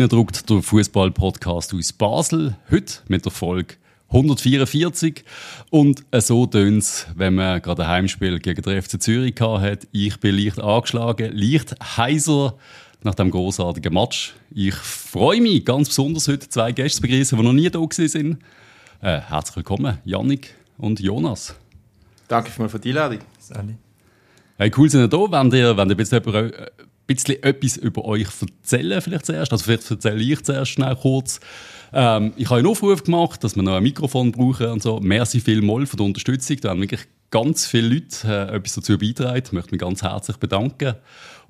reindruckt, der Fußball-Podcast aus Basel. Heute mit der Folge 144. Und so tönt es, wenn man gerade ein Heimspiel gegen den FC Zürich hat. Ich bin leicht angeschlagen, leicht heiser nach dem großartigen Match. Ich freue mich ganz besonders heute zwei Gäste zu begrüßen, die noch nie da sind. Äh, herzlich willkommen, Yannick und Jonas. Danke für die Einladung. Hey, cool sind ihr da. Wenn ihr, wenn ihr jetzt ein bisschen etwas über euch erzählen, vielleicht zuerst. Also vielleicht erzähle ich zuerst schnell kurz. Ähm, ich habe einen Aufruf gemacht, dass wir noch ein Mikrofon brauchen und so. Merci vielmals für die Unterstützung. Da haben wirklich ganz viele Leute äh, etwas dazu beitragen. Ich möchte mich ganz herzlich bedanken.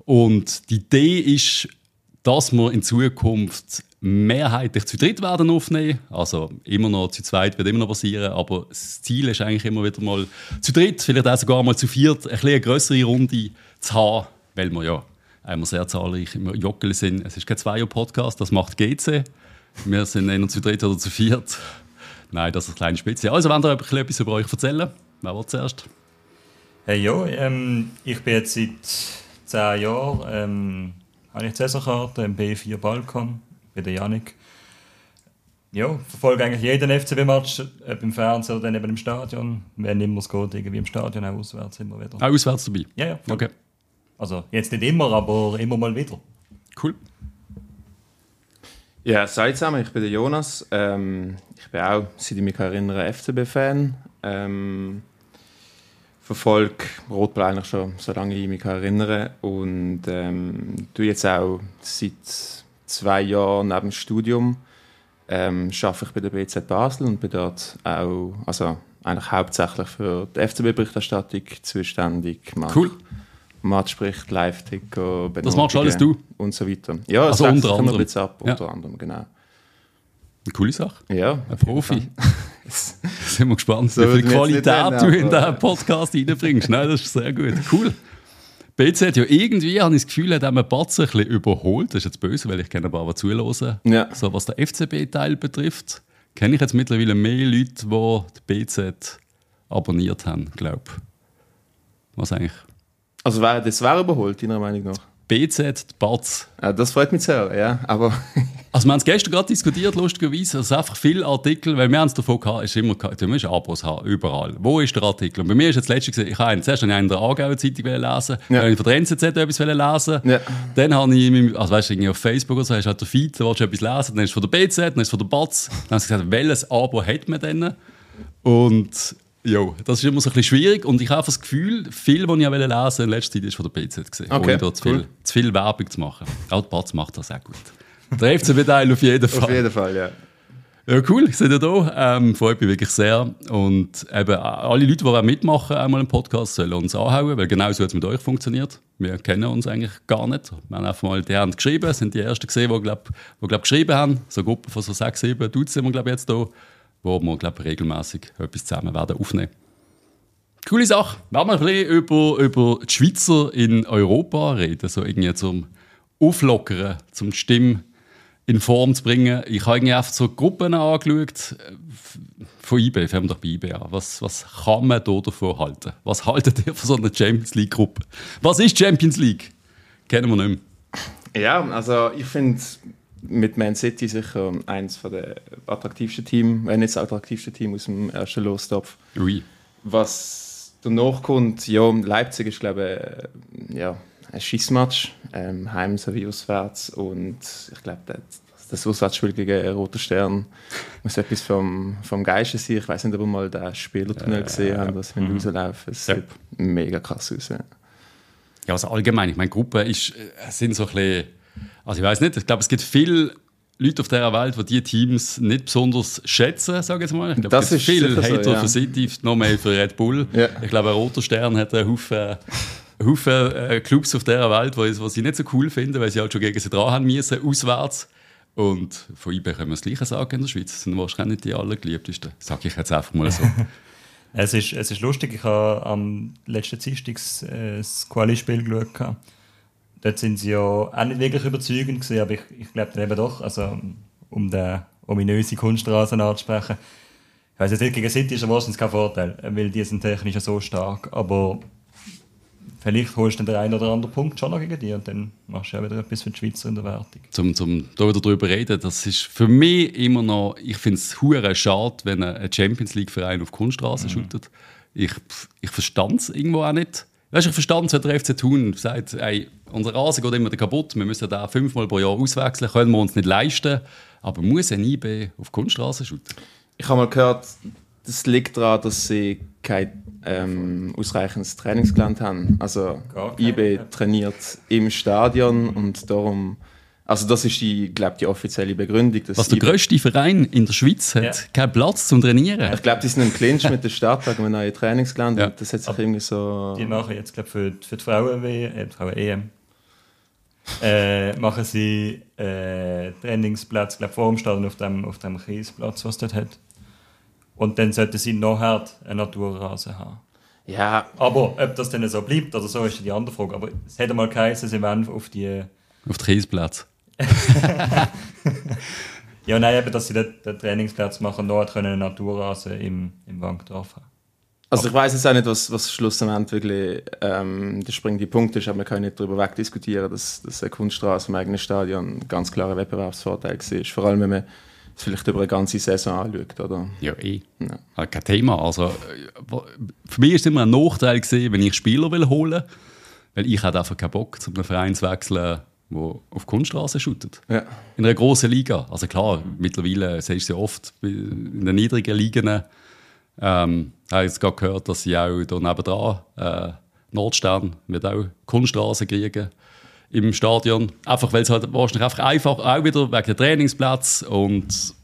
Und die Idee ist, dass wir in Zukunft mehrheitlich zu dritt werden aufnehmen. Also immer noch zu zweit wird immer noch passieren, aber das Ziel ist eigentlich immer wieder mal zu dritt, vielleicht auch sogar mal zu viert, ein eine größere Runde zu haben, weil wir ja einmal sehr zahlreich im Jockel sind. Es ist kein Zweier-Podcast, das macht GC. Wir sind entweder zu dritt oder zu viert. Nein, das ist eine kleine Spitze. Also, wenn ihr etwas über euch erzählen, wer will zuerst? Hey, ja, ähm, ich bin jetzt seit zehn Jahren ähm, habe ich die Saisonkarte im B4 Balkon bei der Janik. Ja, verfolge eigentlich jeden FCB-Match, ob im Fernsehen oder dann eben im Stadion. Wenn immer es geht, irgendwie im Stadion, auch auswärts immer wieder. Auch auswärts dabei? Ja, ja. Okay. Also jetzt nicht immer, aber immer mal wieder. Cool. Ja, seid zusammen, ich bin der Jonas. Ähm, ich bin auch, seit ich mich erinnere, FCB-Fan. Ähm, verfolge Rotblau eigentlich schon, solange ich mich erinnere. Und ähm, du jetzt auch seit zwei Jahren neben dem Studium ähm, arbeite ich bei der BZ Basel und bin dort auch, also eigentlich hauptsächlich für die FCB-Berichterstattung zuständig. Mach cool. Match spricht, Live-Ticker, Das machst alles du? Und so weiter. Ja, das also unter anderem. Jetzt ab, unter ja. anderem, genau. Eine coole Sache. Ja. Ein Profi. sind wir gespannt, so wie viel Qualität du in diesen Podcast reinbringst. Nein, das ist sehr gut. Cool. BZ hat ja irgendwie, habe ich das Gefühl, hat einen Batz ein bisschen überholt. Das ist jetzt böse, weil ich kenne ein paar, die zuhören. Ja. So, was der FCB-Teil betrifft, kenne ich jetzt mittlerweile mehr Leute, die die BZ abonniert haben, glaube ich. Was eigentlich? Also wäre das wäre überholt, deiner Meinung nach? BZ, Batz. Ja, das freut mich sehr, ja. Aber also wir haben es gestern gerade diskutiert, lustigerweise, also einfach viele Artikel, weil wir haben es davon gehabt, ist immer, du musst Abos haben, überall. Wo ist der Artikel? Und bei mir ist jetzt letztes ich habe einen, zuerst einen in der Aargauer Zeitung lesen, ja. dann habe ich von der NZZ etwas lesen, ja. dann habe ich, also weißt du, auf Facebook oder so, hast du halt der Feed, da willst du etwas lesen, dann ist es von der BZ, dann ist es von der Batz, dann haben sie gesagt, welches Abo hat man denn? Und ja, das ist immer so ein bisschen schwierig und ich habe das Gefühl, viel, was ich lesen wollte, in letzter Zeit ist von der BZ gesehen, okay, ohne da zu, viel, zu viel Werbung zu machen. Auch die Batz macht das auch gut. Der FCB-Teil auf jeden Fall. Auf jeden Fall, ja. Ja, cool, seid ihr da. Ähm, freut mich wirklich sehr. Und eben alle Leute, die auch mitmachen, einmal einen Podcast, sollen uns anhauen, weil genau so hat es mit euch funktioniert. Wir kennen uns eigentlich gar nicht. Wir haben einfach mal die haben geschrieben, sind die ersten gesehen, die, glaub, die glaub, geschrieben haben. So eine Gruppe von so sechs, sieben Dudes sind wir, glaube jetzt da wo wir glaub, regelmäßig etwas zusammen werden aufnehmen Coole Sache. Werden wir ein bisschen über, über die Schweizer in Europa reden, so irgendwie zum Auflockern, zum Stimm in Form zu bringen. Ich habe irgendwie einfach so Gruppen angeschaut von eBay, fangen wir doch bei eBay an. Was, was kann man da davon halten? Was haltet ihr von so einer Champions League-Gruppe? Was ist Champions League? Kennen wir nicht mehr. Ja, also ich finde mit Man City sicher eines der attraktivsten Teams, wenn nicht das attraktivste Team aus dem ersten Lostopf. Oui. Was danach kommt, ja, Leipzig ist, glaube ich, äh, ja, ein Schissmatch, ähm, heim sowie auswärts. Und ich glaube, das, das Auswärtsspiel gegen Roter Stern muss etwas vom, vom Geiste sein. Ich weiß nicht, ob ihr mal den Spielertunnel äh, gesehen habt, was wir mhm. rauslaufen. Es sieht mega krass aus. Ja. ja, also allgemein, ich meine, Gruppen ist, äh, sind so ein bisschen also ich weiß nicht, ich glaube, es gibt viele Leute auf dieser Welt, die diese Teams nicht besonders schätzen, sage ich jetzt mal. Ich glaube, das es gibt viele Hater so, ja. für City, noch mehr für Red Bull. Ja. Ich glaube, ein Roter Stern hat einen Haufen, Haufen äh, Clubs auf dieser Welt, die sie nicht so cool finden, weil sie halt schon gegen sie dran haben müssen, auswärts. Und von IB können wir das Gleiche sagen in der Schweiz. Das sind wahrscheinlich nicht die allergeliebtesten. Sage ich jetzt einfach mal so. es, ist, es ist lustig, ich habe am letzten Dienstag äh, das Quali-Spiel geschaut dort sind sie ja auch nicht wirklich überzeugend gewesen, aber ich, ich glaube dann eben doch, also um den ominöse Kunststraßen anzusprechen. Ich weiß jetzt nicht, gegen City ist er wahrscheinlich kein Vorteil, weil die sind technisch so stark, aber vielleicht holst du den einen oder anderen Punkt schon noch gegen die und dann machst du ja wieder etwas für die Schweizer in der Wertung. Zum, zum da wieder drüber reden, das ist für mich immer noch, ich finde es hure schade, wenn ein Champions League Verein auf Kunststraße mhm. shootet. Ich, ich verstand es irgendwo auch nicht. Weißt du, ich verstand, wenn der FC Thun sagt, ey, unser Rasen geht immer kaputt, wir müssen da fünfmal pro Jahr auswechseln, können wir uns nicht leisten. Aber muss ein IB auf Kunststraße shooten? Ich habe mal gehört, das liegt daran, dass sie kein ähm, ausreichendes Trainingsgelände haben. Also IB trainiert im Stadion und darum also das ist die, glaube die offizielle Begründung. Was der grösste Verein in der Schweiz hat, ja. keinen Platz zum Trainieren. Ich glaube, die sind im Clinch mit der Stadt wegen einem neuen Trainingsgelände. Ja. Das hat sich irgendwie so... Die machen jetzt, glaube für, für die Frauen-WM, äh, Frauen-EM, äh, machen sie äh, Trainingsplatz, glaube vor dem Stadion auf dem, auf dem Kiesplatz, was dort hat. Und dann sollten sie nachher einen Naturrasen haben. Ja. Aber ob das dann so bleibt oder so, ist die andere Frage. Aber es hätte mal geheißen, sie werden auf die... Auf den Kiesplatz. Ja, nein, eben, dass sie den, den Trainingsplatz machen, dort können einen Naturrasen im, im Wankdorf haben. Also ich weiß jetzt auch nicht, was, was schlussendlich wirklich ähm, der springende Punkt ist, aber wir können nicht darüber wegdiskutieren, dass, dass eine Kunststraße im eigenen Stadion ein ganz klarer Wettbewerbsvorteil war. Vor allem, wenn man es vielleicht über eine ganze Saison anschaut. Oder? Ja, eh. Ja. Kein Thema. Also, für mich war es immer ein Nachteil, gewesen, wenn ich Spieler will holen will, weil ich hatte einfach keinen Bock, zu einem Verein zu wechseln, der auf Kunststraße shootet. Ja. In einer grossen Liga. Also klar, mittlerweile siehst du ja oft in den niedrigen Ligen. Ähm, ich habe jetzt gerade gehört, dass sie auch hier nebenan, äh, Nordstern, wird auch Kunststraße kriegen im Stadion. Einfach, weil es halt wahrscheinlich einfach einfach auch wieder wegen dem Trainingsplatz und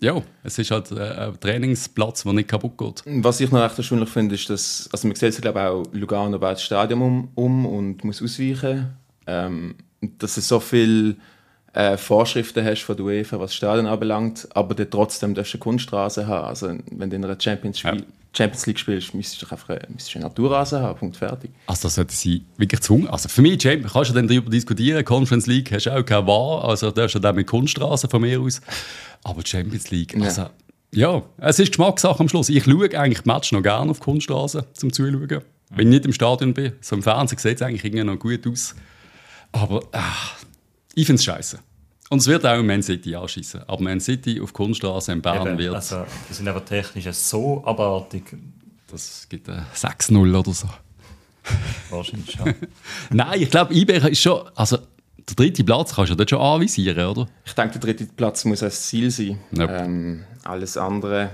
ja, es ist halt äh, ein Trainingsplatz, der nicht kaputt geht. Was ich noch recht erstaunlich finde, ist, dass also man sieht sich glaube auch Lugano baut das Stadion um, um und muss ausweichen. Ähm, dass es so viele äh, Vorschriften hast von der UEFA, was das Stadion anbelangt, aber du trotzdem darfst du eine Kunststraße haben. Also wenn du in einer Champions, ja. Champions League spielst, müsstest du einfach eine, eine Naturrasen haben, Punkt, fertig. Also das sollte sie wirklich zwungen. Also für mich, Champions, kannst du dann darüber diskutieren, Conference League hast du auch keine Wahl, also darfst du dann mit Kunststraße von mir aus. Aber Champions League, also... Ja. Ja, es ist Geschmackssache am Schluss. Ich schaue eigentlich Match noch gerne auf Kunststraße zum Zuschauen. Wenn ich nicht im Stadion bin. So im Fernsehen sieht es eigentlich irgendwie noch gut aus. Aber ach, ich finde es scheiße. Und es wird auch Man City anschießen. Aber Man City auf Kunststraße in Bern Eben, wird. Also, die sind aber technisch so abartig. Das gibt ein 6-0 oder so. Wahrscheinlich schon. Nein, ich glaube, IB ist schon. Also, der dritte Platz kannst du ja dort schon anvisieren, oder? Ich denke, der dritte Platz muss ein Ziel sein. Yep. Ähm, alles andere.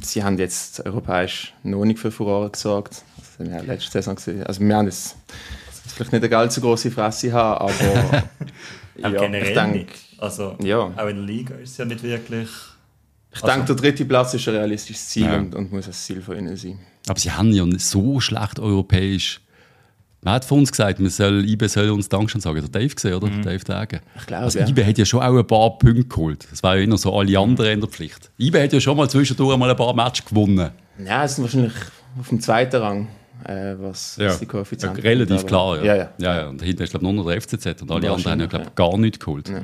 Sie haben jetzt europäisch noch nicht für Furore gesorgt. Das haben wir letzte Saison gesehen. Also, wir haben es vielleicht nicht eine ganz so große Fresse haben, aber ja, generell ich denke, also ja. auch in der Liga ist es ja nicht wirklich. Ich also, denke, der dritte Platz ist ein realistisches Ziel ja. und, und, muss ein Ziel von ihnen sein. Aber sie haben ja nicht so schlecht europäisch. Man hat von uns gesagt, man soll, IBE soll uns Dankeschön sagen. Der Dave gesehen, oder? Mhm. Dave Dagen. Ich glaube, also, ja. IBE hat ja schon auch ein paar Punkte geholt. Das war ja immer so alle anderen in der Pflicht. IBE hat ja schon mal zwischendurch mal ein paar Matches gewonnen. Ja, es sind wahrscheinlich auf dem zweiten Rang äh, was, ja. was die Koeffizienten ja, Relativ sind, klar, ja. Ja, ja. ja, ja. Und dahinter ist glaube nur noch der FCZ und alle anderen haben ja, glaube gar nichts geholt. Ja,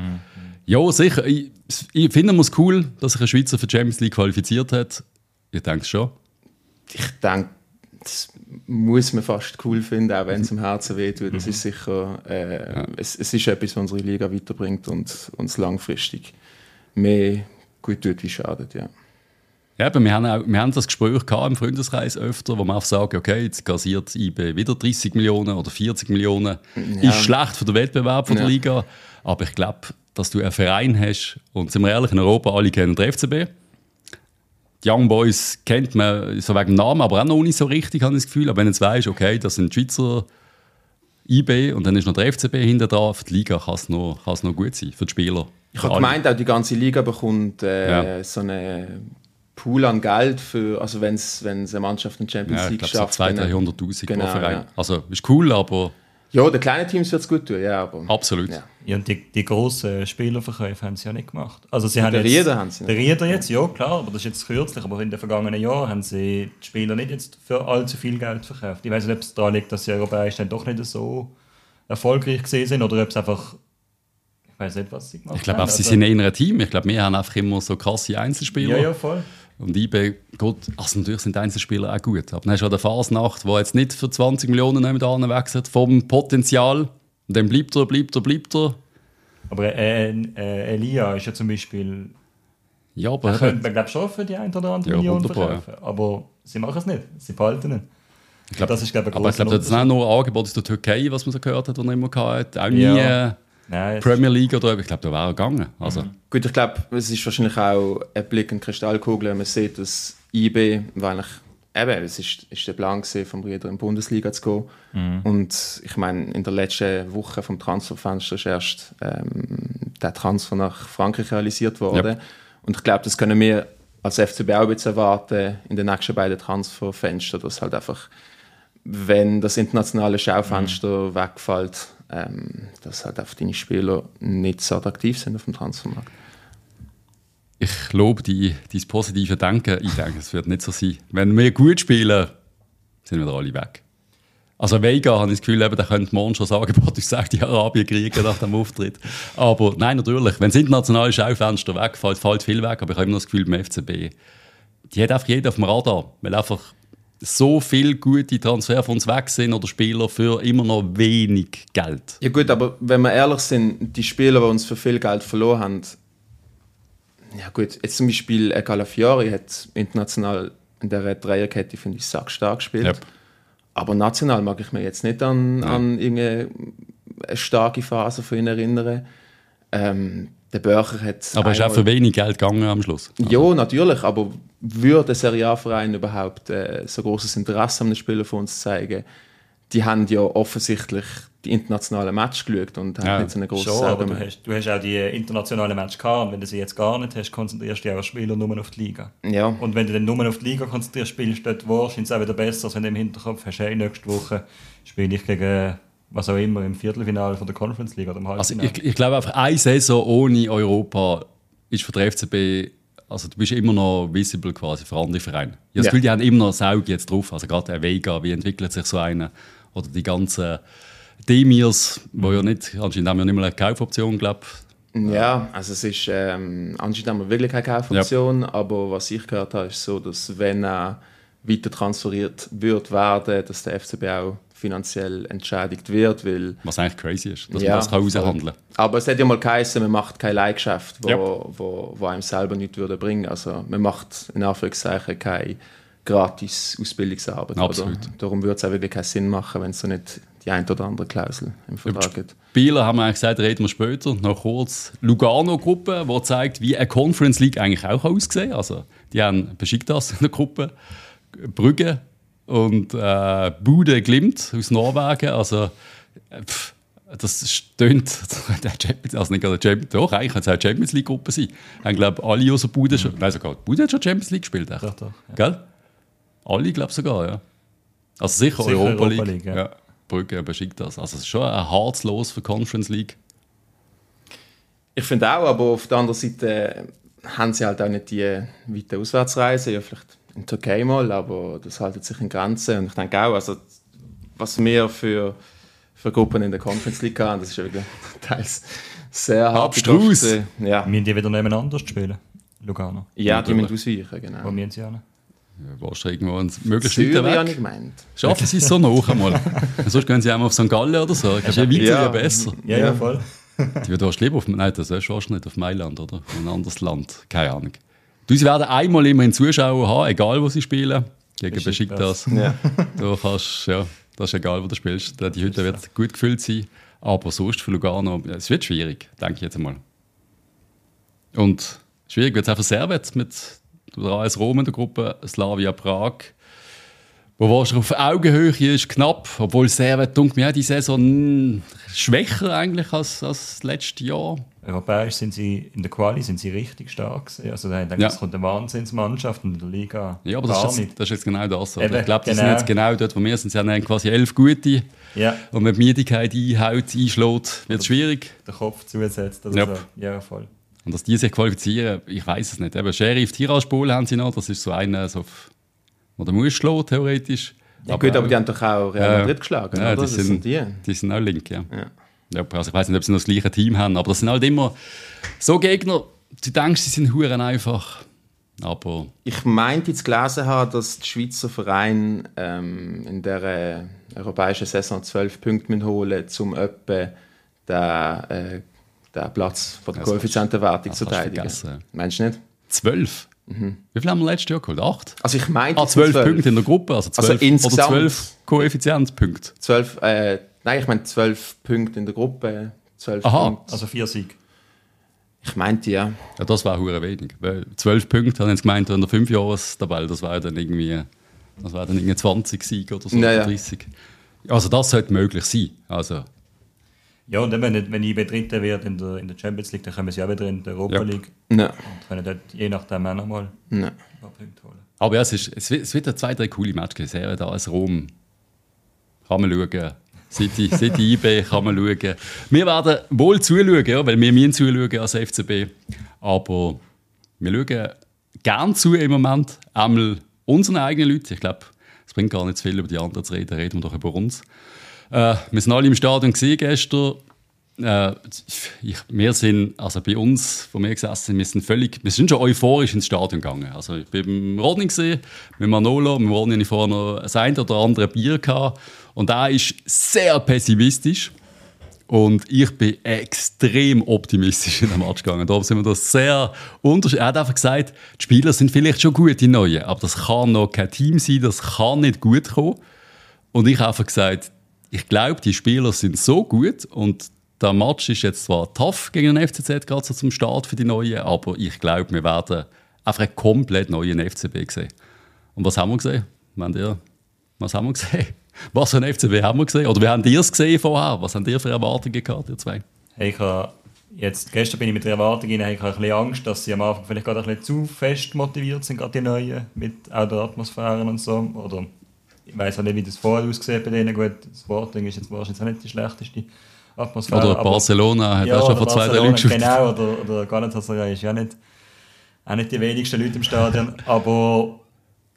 ja sicher. Ich, ich finde es cool, dass sich ein Schweizer für die Champions League qualifiziert hat. Ich denke schon. Ich denke, das muss man fast cool finden, auch wenn es im Herzen wehtut. Das mhm. ist sicher, äh, ja. es, es ist etwas, was unsere Liga weiterbringt und uns langfristig mehr gut tut wie schadet, ja. Aber wir haben, auch, wir haben das Gespräch im Freundeskreis öfter, wo man auch sagt, okay, jetzt kassiert IB wieder 30 Millionen oder 40 Millionen. Ja. Ist schlecht für den Wettbewerb von der ja. Liga. Aber ich glaube, dass du einen Verein hast, und sind wir ehrlich, in Europa alle kennen den FCB. Die Young Boys kennt man so wegen dem Namen, aber auch noch nicht so richtig, habe ich das Gefühl. Aber wenn du jetzt weißt, okay, das sind Schweizer IB und dann ist noch der FCB hinter dran, für die Liga kann es noch, noch gut sein, für die Spieler. Ich habe gemeint, auch die ganze Liga bekommt äh, ja. so eine Pool an Geld für, also wenn es eine Mannschaft in Champions ja, League glaub, schafft. So 200.000, 300.000 genau, pro Verein. Ja. Also ist cool, aber... Ja, den kleinen Teams wird es gut tun, ja. Aber, Absolut. Ja. ja, und die, die grossen Spielerverkäufe haben sie ja nicht gemacht. Also sie haben der jetzt, Rieder haben sie nicht. Der Rieder jetzt, ja klar, aber das ist jetzt kürzlich. Aber in den vergangenen Jahren haben sie die Spieler nicht jetzt für allzu viel Geld verkauft. Ich weiß nicht, ob es daran liegt, dass sie europäisch dann doch nicht so erfolgreich gesehen sind oder ob es einfach ich weiß nicht, was sie gemacht Ich glaube, sie sind eher ein Team. Ich glaube, wir haben einfach immer so krasse Einzelspieler. Ja, ja, voll. Und IB, gut, also natürlich sind Einzelspieler auch gut. Aber dann hast du den Fasnacht, der jetzt nicht für 20 Millionen nebenan wechselt, vom Potenzial. Und dann bleibt er, bleibt er, bleibt er. Aber äh, äh, Elia ist ja zum Beispiel. Ja, aber Könnte man, glaube schon für die ein oder andere Ja, Million verkaufen. Aber sie machen es nicht. Sie behalten ihn. Ich glaub- das ist, glaube ich, Aber ich glaube, das ist auch nur ein Angebot aus der Türkei, was man so gehört hat, was er immer gehabt hat. Auch nie Ja. äh, Nein, Premier League oder ich glaube, da wäre er gegangen. Also, Gut, ich glaube, es ist wahrscheinlich auch ein Blick in die Kristallkugel. Man sieht, dass IB, weil eigentlich, eben, es ist, ist der Plan gewesen, vom Rieder in die Bundesliga zu gehen. Mhm. Und ich meine, in der letzten Woche vom Transferfenster ist erst ähm, der Transfer nach Frankreich realisiert worden. Ja. Und ich glaube, das können wir als FCB auch jetzt erwarten in den nächsten beiden Transferfenstern, dass halt einfach, wenn das internationale Schaufenster wegfällt, ähm, dass halt einfach deine Spieler nicht so attraktiv sind auf dem Transfermarkt. ich lobe die, dein positive Denken. Ich denke, es wird nicht so sein. Wenn wir gut spielen, sind wir alle weg. Also Vega, habe ich das Gefühl, eben, der könnte morgen schon sagen, boah, ich sage die Arabien kriegen nach dem Auftritt. Aber nein, natürlich, wenn das internationale Schaufenster wegfällt, fällt viel weg. Aber ich habe immer das Gefühl, beim FCB, die hat einfach jeder auf dem Radar. Weil einfach so viele gute Transfer von uns weg sind oder Spieler für immer noch wenig Geld. Ja gut, aber wenn wir ehrlich sind, die Spieler, die uns für viel Geld verloren haben, ja gut, jetzt zum Beispiel Calafiori hat international in der Dreierkette, finde ich, sackstark gespielt. Ja. Aber national mag ich mir jetzt nicht an, an irgendeine eine starke Phase von ihm erinnern. Ähm, der Börcher hat... Aber es ist auch für wenig Geld gegangen am Schluss. Ja, natürlich, aber würde Serie A-Verein überhaupt äh, so großes Interesse an einem Spieler von uns zeigen? Die haben ja offensichtlich die internationalen Match geschaut und haben Ja, nicht so eine große Schon, aber du hast, du hast auch die internationalen Matches gehabt. Und wenn du sie jetzt gar nicht hast, konzentrierst du dich als Spieler nur auf die Liga. Ja, Und wenn du dann nur auf die Liga konzentrierst, spielst du dort wahrscheinlich auch wieder besser, als wenn du im Hinterkopf hast, hey, nächste Woche spiele ich gegen was auch immer im Viertelfinale von der Conference League oder im Also Halbfinale. ich, ich glaube einfach, eine Saison ohne Europa ist für den FCB, also du bist immer noch visible quasi für andere Vereine. Ich habe das Ja. Gefühl, die haben immer noch Saug jetzt drauf. Also gerade der Vega, wie entwickelt sich so einer? Oder die ganzen Demirs, wo ja nicht, anscheinend haben wir nicht mal eine Kaufoption, glaube ja, also es ist, ähm, anscheinend haben wir wirklich keine Kaufoption, aber was ich gehört habe, ist so, dass wenn er weiter transferiert wird werden, dass der FCB auch finanziell entschädigt wird, weil was eigentlich crazy ist, dass Ja, man das kann raushandeln Aber es hat ja mal geheißen, man macht kein Leihgeschäft, wo, Ja. wo, wo einem selber nichts würde bringen. Also man macht in Anführungszeichen keine gratis Ausbildungsarbeit. Absolut. Oder? Darum würde es auch wirklich keinen Sinn machen, wenn es so nicht die ein oder andere Klausel im Vertrag gibt. Spieler haben wir eigentlich gesagt, reden wir später. Noch kurz Lugano-Gruppe, die zeigt, wie eine Conference League eigentlich auch aussehen kann. Also, die haben Besiktas in der Gruppe, Brügge und äh, Bude Glimt aus Norwegen. Also, äh, pff, das stöhnt. Der Champions, also nicht gerade der Champions, doch, eigentlich kann es auch eine Champions League-Gruppe sein. Ich glaube, alle außer Bude schon. Nein, sogar Bude hat schon Champions League gespielt. Echt. Doch, doch, ja. Gell? Alle, glaube ich sogar, ja. Also sicher, Sicher Europa, Europa League. League, ja. ja. Brügge Besiktas. Also es ist schon ein hartes Los für Conference League. Ich finde auch, aber auf der anderen Seite haben sie halt auch nicht die weiten Auswärtsreisen. Ja, vielleicht in die Türkei mal, aber das haltet sich in Grenzen. Und ich denke auch, also, was wir für, für Gruppen in der Conference League haben, das ist ja wirklich teils sehr hart. Abstrus. Ja, Wir die wieder nebeneinander spielen. Lugano. ja die Natürlich. müssen ausweichen, Wo genau. wir sie an? Ja, Warst du irgendwo ein möglichst Zürich weit habe ich weg? gemeint. Schaffen sie es so noch einmal? Sonst gehen sie einmal auf St. Gallen oder so. Ich glaube, je weiter, Ja. besser. Ja, ja, Ja. voll. Die würden lieber auf... Nein, das ist fast nicht auf Mailand, oder? Ein anderes Land. Keine Ahnung. Du, sie werden einmal immer einen Zuschauer haben, egal wo sie spielen. Gegen Besiktas. Ja. Du kannst, ja, das ist egal, wo du spielst. Die Hütte wird gut gefüllt sein. Aber sonst für Lugano, es wird schwierig, denke ich jetzt einmal. Und schwierig wird es auch für Servet mit der AS Rom in der Gruppe, Slavia Prag. Wo wahrscheinlich auf Augenhöhe ist, knapp. Obwohl Servet, denke mir, die Saison mh, schwächer eigentlich als, als letztes Jahr. Europäisch sind sie, in der Quali sind sie richtig stark. gewesen. Also da denke Ja. es kommt eine Wahnsinnsmannschaft in der Liga Ja, aber das ist, jetzt, das ist jetzt genau das. Oder? Eben, ich glaube, die sind genau. jetzt genau dort, wo wir sind. Sie haben quasi elf gute. Ja, Und wenn die Müdigkeit einhaut, einschlägt, wird es schwierig. den Kopf zusetzt oder Ja. so. Ja, voll. Und dass die sich qualifizieren, ich weiß es nicht. Eben Sheriff Tiraspol haben sie noch, das ist so einer, so, wo der muss schlagen, theoretisch. Ja, gut, aber die haben doch auch Real Ja. Madrid geschlagen, ja, oder? die Das sind, die. die sind auch link, ja. Ja. ja also ich weiß nicht, ob sie noch das gleiche Team haben, aber das sind halt immer so Gegner, du denkst, sie sind Huren einfach. Aber Ich meinte jetzt gelesen haben, dass die Schweizer Vereine ähm, in der äh, europäischen Saison 12 Punkte holen um etwa den, äh, den Platz von der Koeffizientenwertung zu verteidigen. Meinst du nicht? Zwölf. Wie viel haben wir letztes Jahr geholt? Acht? Also ich meinte Ah, zwölf 12. Punkte in der Gruppe, also Also zwölf oder insgesamt- zwölf Koeffizienzpunkte. 12, äh, nein, ich meine 12 Punkte in der Gruppe. 12 Aha. Punkte. Also vier Sieg. Ich meinte ja. Ja, das war hure wenig. Weil zwölf Punkte, haben sie jetzt gemeint, in der Fünfjahrestabelle, das war dann irgendwie, das war dann irgendwie 20 Siege oder so, Ja, oder ja. 30. Also das sollte möglich sein. Also, Ja, und dann, wenn, wenn IB Dritter wird in der, in der Champions League, dann können sie auch wieder in der Europa Ja. League Nein. und können dort je nachdem auch nochmal Nein. ein paar Punkte holen. aber ja, es, ist, es, wird, es wird ja zwei, drei coole Matches geben. Da als Rom kann man schauen. City, City IB kann man schauen. Wir werden wohl zuschauen, ja, weil wir müssen zuschauen als FCB. Aber wir schauen gern zu im Moment. Einmal unseren eigenen Leuten. Ich glaube, es bringt gar nicht zu viel über die anderen zu reden. Reden wir doch über uns. Äh, wir sind alle im Stadion gestern. Äh, ich, wir sind, also bei uns, wo wir gesessen wir sind völlig, wir sind schon euphorisch ins Stadion gegangen. Also ich bin beim Rodney gesehen, mit Manolo, mit Rodney hatte ich vorher noch das eine oder andere Bier gehabt. Und er ist sehr pessimistisch. Und ich bin extrem optimistisch in den Match gegangen. Da sind wir das sehr unterschiedlich. Er hat einfach gesagt, die Spieler sind vielleicht schon gut, die Neuen, aber das kann noch kein Team sein, das kann nicht gut kommen. Und ich habe einfach gesagt, ich glaube, die Spieler sind so gut und der Match ist jetzt zwar tough gegen den FCZ, gerade so zum Start für die Neuen, aber ich glaube, wir werden einfach einen komplett neuen FCB sehen. Und was haben wir gesehen? Ihr, was haben wir gesehen? Was für ein FCB haben wir gesehen? Oder wie haben ihr es gesehen vorher? Was habt ihr für Erwartungen gehabt, ihr zwei? Ich jetzt, gestern bin ich mit der Erwartung rein, ich habe ein bisschen Angst, dass sie am Anfang vielleicht gerade ein bisschen zu fest motiviert sind, gerade die Neuen, mit auch der Atmosphäre und so. Oder ich weiß auch nicht, wie das vorher aussieht bei denen. Gut, das Sporting ist jetzt wahrscheinlich auch nicht die schlechteste Atmosphäre. Oder Barcelona hat auch schon vor zwei, drei Jahren geschaut. Genau, oder, oder Galatasaray ist ja nicht, auch nicht die wenigsten Leute im Stadion. Aber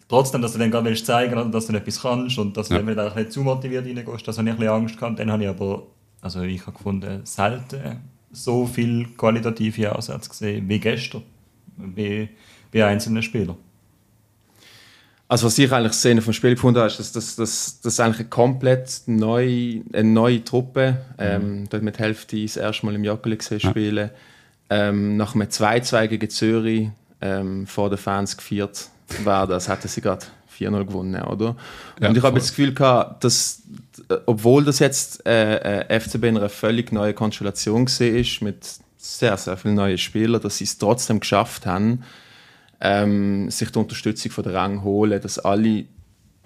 trotzdem, dass du dann gerade willst zeigen dass du etwas kannst und dass du Ja. dann wieder auch nicht zu motiviert reingehst, das habe ich ein bisschen Angst gehabt. Dann habe ich aber, also ich habe gefunden, selten so viel qualitative Ansätze gesehen wie gestern, bei, bei einzelnen Spielern. Also was ich eigentlich Szene vom Spiel gefunden habe, ist, dass das, das, das eigentlich eine komplett neue, eine neue Truppe, ähm, dort mit Hälfte das erste Mal im Joggeli gesehen spielen, ähm, nach einem 2-2 gegen Zürich ähm, vor den Fans gefeiert werden, als hätten sie gerade 4-0 gewonnen, oder? Ja, Und ich habe das Gefühl gehabt, dass, obwohl das jetzt äh, äh, FCB in einer völlig neuen Konstellation gesehen ist, mit sehr, sehr vielen neuen Spielern, dass sie es trotzdem geschafft haben, ähm, sich die Unterstützung von der Rang holen, dass alle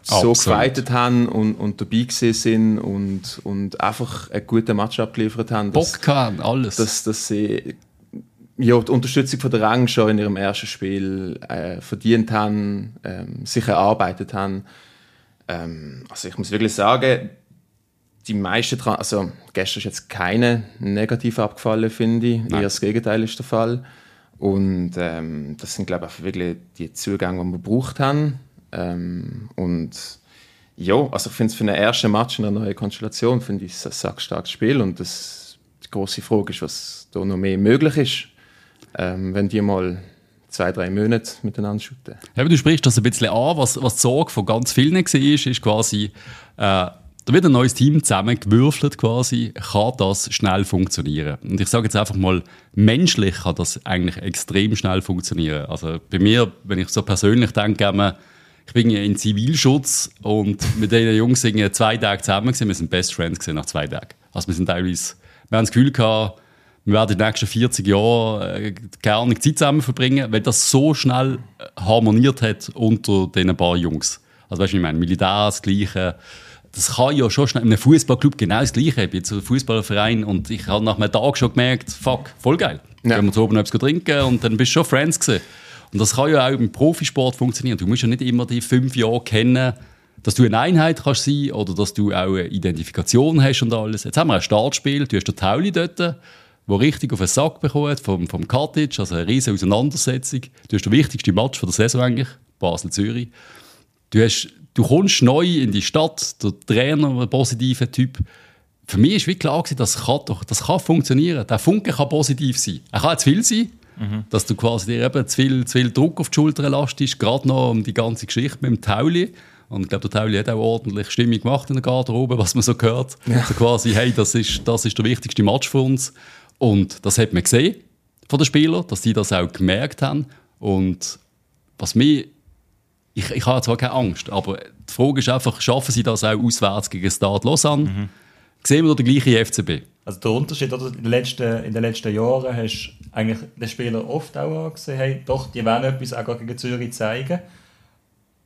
so gefightet haben und, und dabei gewesen sind und, und einfach einen guten Match abgeliefert haben. Dass, Bock gehabt, alles. dass, dass sie ja, die Unterstützung von der Rang schon in ihrem ersten Spiel äh, verdient haben, ähm, sich erarbeitet haben. Ähm, also ich muss wirklich sagen, die meisten, Tra also gestern ist jetzt keine negativ abgefallen, finde ich. Eher das Gegenteil ist der Fall. Und ähm, das sind, glaube ich, wirklich die Zugänge, die wir gebraucht haben. Ähm, und ja, also ich finde es für einen ersten Match in einer neuen Konstellation, finde ich ein sackstarkes Spiel. Und das, die große Frage ist, was da noch mehr möglich ist, ähm, wenn die mal zwei, drei Monate miteinander shooten. Ja, du sprichst das ein bisschen an, was, was die Sorge von ganz vielen war, ist, ist quasi, äh, da wird ein neues Team zusammengewürfelt quasi, kann das schnell funktionieren. Und ich sage jetzt einfach mal, menschlich kann das eigentlich extrem schnell funktionieren. Also bei mir, wenn ich so persönlich denke, ich bin in Zivilschutz und mit den Jungs sind wir zwei Tage zusammen gewesen, wir sind Best Friends gewesen nach zwei Tagen. Also wir sind teilweise, wir haben das Gefühl gehabt, wir werden die nächsten 40 Jahre äh, gerne Zeit zusammen verbringen, weil das so schnell äh, harmoniert hat unter diesen paar Jungs. Also weißt du, ich meine, Militär, das Gleiche. Das kann ja schon schnell, in einem Fußballclub genau das Gleiche. Ich bin einem Fußballverein und ich habe nach einem Tag schon gemerkt, fuck, voll geil. Ja. Gehen wir zu oben etwas trinken und dann bist du schon Friends gewesen. Und das kann ja auch im Profisport funktionieren. Du musst ja nicht immer die fünf Jahre kennen, dass du eine Einheit kannst sein oder dass du auch eine Identifikation hast und alles. Jetzt haben wir ein Startspiel, du hast den Tauli dort, der richtig auf den Sack bekommen hat vom, vom Katic, also eine riesige Auseinandersetzung. Du hast den wichtigsten Match von der Saison eigentlich, Basel-Zürich. Du, hast, du kommst neu in die Stadt, der Trainer, ein positiver Typ. Für mich war klar, gewesen, das kann, doch, das kann funktionieren. Der Funke kann positiv sein. Er kann zu viel sein, Mhm. Dass du quasi dir eben zu viel, zu viel Druck auf die Schulter lastest, gerade noch um die ganze Geschichte mit dem Tauli. Und ich glaube, der Tauli hat auch ordentlich Stimmung gemacht in der Garderobe, was man so gehört. Ja. Also quasi, hey, das ist, das ist der wichtigste Match für uns. Und das hat man gesehen von den Spielern, dass sie das auch gemerkt haben. Und was mich ich, ich habe zwar keine Angst, aber die Frage ist einfach, schaffen sie das auch auswärts gegen Stade Lausanne? Mhm. Sehen wir da den gleichen FCB? Also der Unterschied oder in, den letzten, in den letzten Jahren hast du eigentlich den Spieler oft auch gesehen, hey, doch, die wollen etwas auch gegen Zürich zeigen.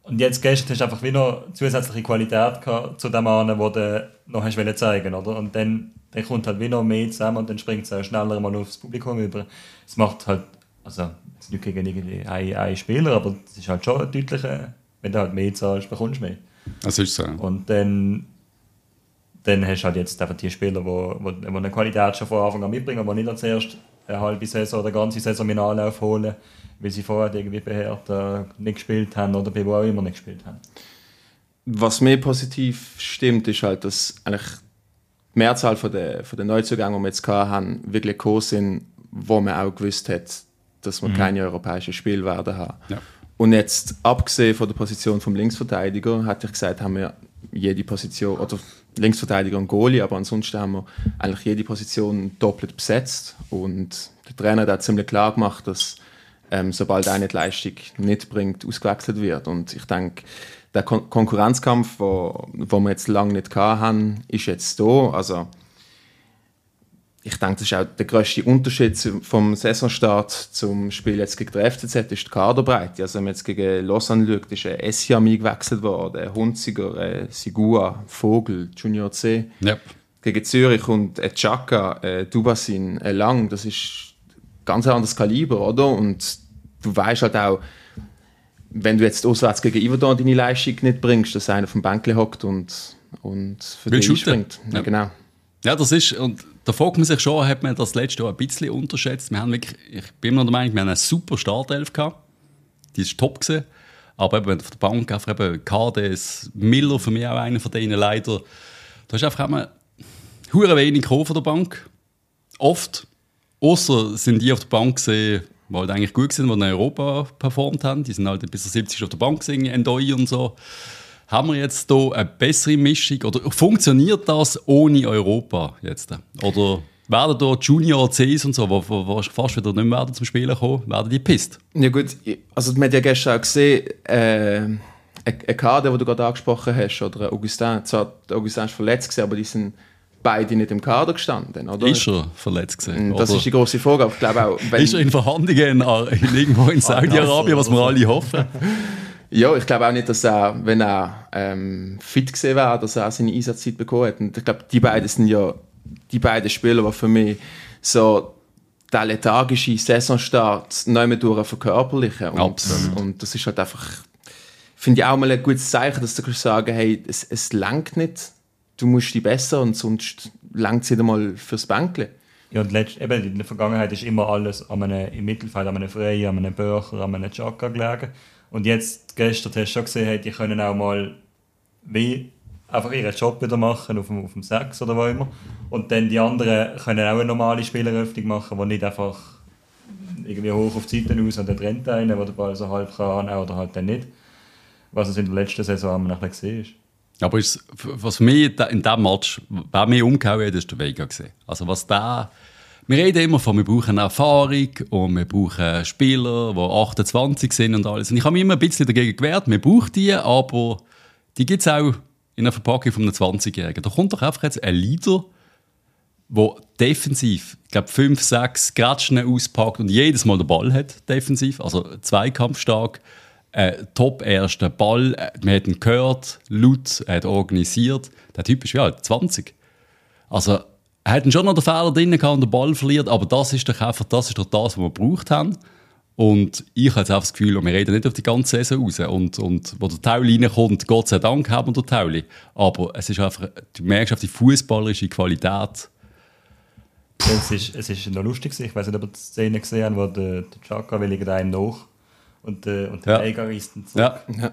Und jetzt gestern hast du einfach wieder zusätzliche Qualität gehabt zu dem anderen, wo du noch hast zeigen oder? Und dann, dann kommt halt wieder mehr zusammen und dann springt es auch schneller mal aufs Publikum über. Es macht halt, also nicht gegen irgendwie einen, einen Spieler, aber es ist halt schon deutlich, wenn du halt mehr zahlst, bekommst du mehr. Das ist so. Und dann, dann hast du halt jetzt einfach die Spieler, die wo, wo, wo eine Qualität schon von Anfang an mitbringen, die nicht als erst eine halbe Saison oder eine ganze Saison mit Anlauf holen, weil sie vorher irgendwie beherrt äh, nicht gespielt haben oder bei wo auch immer nicht gespielt haben. Was mir positiv stimmt, ist halt, dass eigentlich die Mehrzahl von der, von der Neuzugänge, die wir jetzt hatten, wirklich gekommen sind, wo man auch gewusst hat, dass wir mhm. keine europäischen Spiele werden haben. Ja. Und jetzt, abgesehen von der Position vom Linksverteidiger, hatte ich gesagt, haben wir jede Position, oder Linksverteidiger und Goalie, aber ansonsten haben wir eigentlich jede Position doppelt besetzt. Und der Trainer hat ziemlich klar gemacht, dass ähm, sobald eine die Leistung nicht bringt, ausgewechselt wird. Und ich denke, der Kon Konkurrenzkampf, wo, wo wir jetzt lange nicht hatten, ist jetzt da. Also ich denke, das ist auch der grösste Unterschied vom Saisonstart zum Spiel jetzt gegen den FCZ, ist die Kaderbreite. Also wenn man jetzt gegen Lausanne schaut, ist ein Essiam eingewechselt worden, Hunziger, äh, Sigua, Vogel, Junior C. Yep. Gegen Zürich und äh, Chaka, äh, Dubasin, äh, Lang, das ist ein ganz anderes Kaliber, oder? Und du weißt halt auch, wenn du jetzt auswärts gegen Iverdon deine Leistung nicht bringst, dass einer vom Bänkle hockt und, und für dich springt. Ja, genau. Ja, das ist, und da fragt man sich schon, hat man das letzte Jahr ein bisschen unterschätzt. Wir haben wirklich, ich bin immer der Meinung, wir haben eine super Startelf gehabt. Die ist top gewesen. Aber eben, auf der Bank einfach eben KDS, Miller für mich auch einer von denen leider. Da ist einfach immer hure wenig von der Bank. Oft. Außer sind die auf der Bank gesehen, die halt eigentlich gut sind, die in Europa performt haben. Die sind halt bis zur 70 auf der Bank gesehen, Endoi und so. Haben wir jetzt hier eine bessere Mischung? Oder funktioniert das ohne Europa jetzt? Oder werden da Junior Cs und so, die fast wieder nicht mehr zum Spielen kommen, werden die pisst? Ja gut, also man hat ja gestern auch gesehen, äh, ein Kader, den du gerade angesprochen hast, oder Augustin, zwar Augustin ist verletzt gewesen, aber die sind beide nicht im Kader gestanden, oder? Ist er verletzt gewesen? Das oder? ist die große Frage, ich glaube auch... Ist er in Verhandlungen in, irgendwo in Saudi-Arabien, was wir alle hoffen? Ja, ich glaube auch nicht, dass er, wenn er ähm, fit gesehen wäre, dass er seine Einsatzzeit bekommen hat. Und ich glaube, die beiden sind ja die beiden Spieler, die für mich so der lethargische Saisonstart neu mehr durch verkörperlichen. Und, Absolut. und das ist halt einfach, finde ich auch mal ein gutes Zeichen, dass du kannst sagen, hey, es, es langt nicht, du musst die besser und sonst langt es nicht einmal fürs Bänkle. Ja, und letzt, eben in der Vergangenheit ist immer alles an einem, im Mittelfeld an einem Freien, an einem Böcher, an einem Chaka gelegen. Und jetzt, gestern hast du schon gesehen, hey, die können auch mal wie einfach ihren Job wieder machen auf dem, auf dem Sex oder wo immer. Und dann die anderen können auch eine normale Spieleröffnung machen, die nicht einfach irgendwie hoch auf die Seite aus und dann rennt einer, der den Ball so halb kann oder halt dann nicht. Was es in der letzten Saison ein bisschen gesehen ist. Aber ist, was mich in diesem Match, wer mich umgehauen hat, ist der Vega gesehen. Also was der wir reden immer von, wir brauchen Erfahrung und wir brauchen Spieler, die 28 sind und alles. Und ich habe mich immer ein bisschen dagegen gewehrt, wir brauchen die, aber die gibt es auch in einer Verpackung von einem 20-Jährigen. Da kommt doch einfach jetzt ein Leader, der defensiv, ich glaube, 5, 6 Gratschen auspackt und jedes Mal den Ball hat, defensiv, also zweikampfstark. Äh, top erster Ball, äh, man hat ihn gehört, laut, er hat organisiert. Der Typ ist ja alt, 20. Also er hat schon noch den Fehler drin gehabt und den Ball verliert, aber das ist doch einfach das, ist doch das, was wir gebraucht haben. Und ich habe jetzt einfach das Gefühl, wir reden nicht auf die ganze Saison raus. Und, und wo der Tauli reinkommt, Gott sei Dank haben wir den Tauli. Aber es ist einfach, du merkst auf die fußballerische Qualität. Es ist, es ist noch lustig, ich weiß nicht, ob ihr die Szene gesehen habt, wo der, der Chaka will einem nach und, äh, und der ja. Eiger ist ja. ja.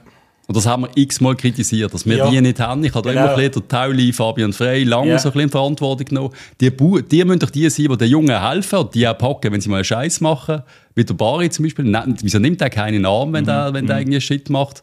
Und das haben wir x-mal kritisiert, dass wir Ja. die nicht haben. Ich habe da Genau. immer ein bisschen der Tauli, Fabian Frey, lange Ja. so ein bisschen Verantwortung genommen. Die, Bu- die müssen doch die sein, die den Jungen helfen und die auch packen, wenn sie mal einen Scheiß machen. Wie der Bari zum Beispiel. Ne- Wieso nimmt er keinen Arm, wenn, der, wenn der irgendwie Shit macht?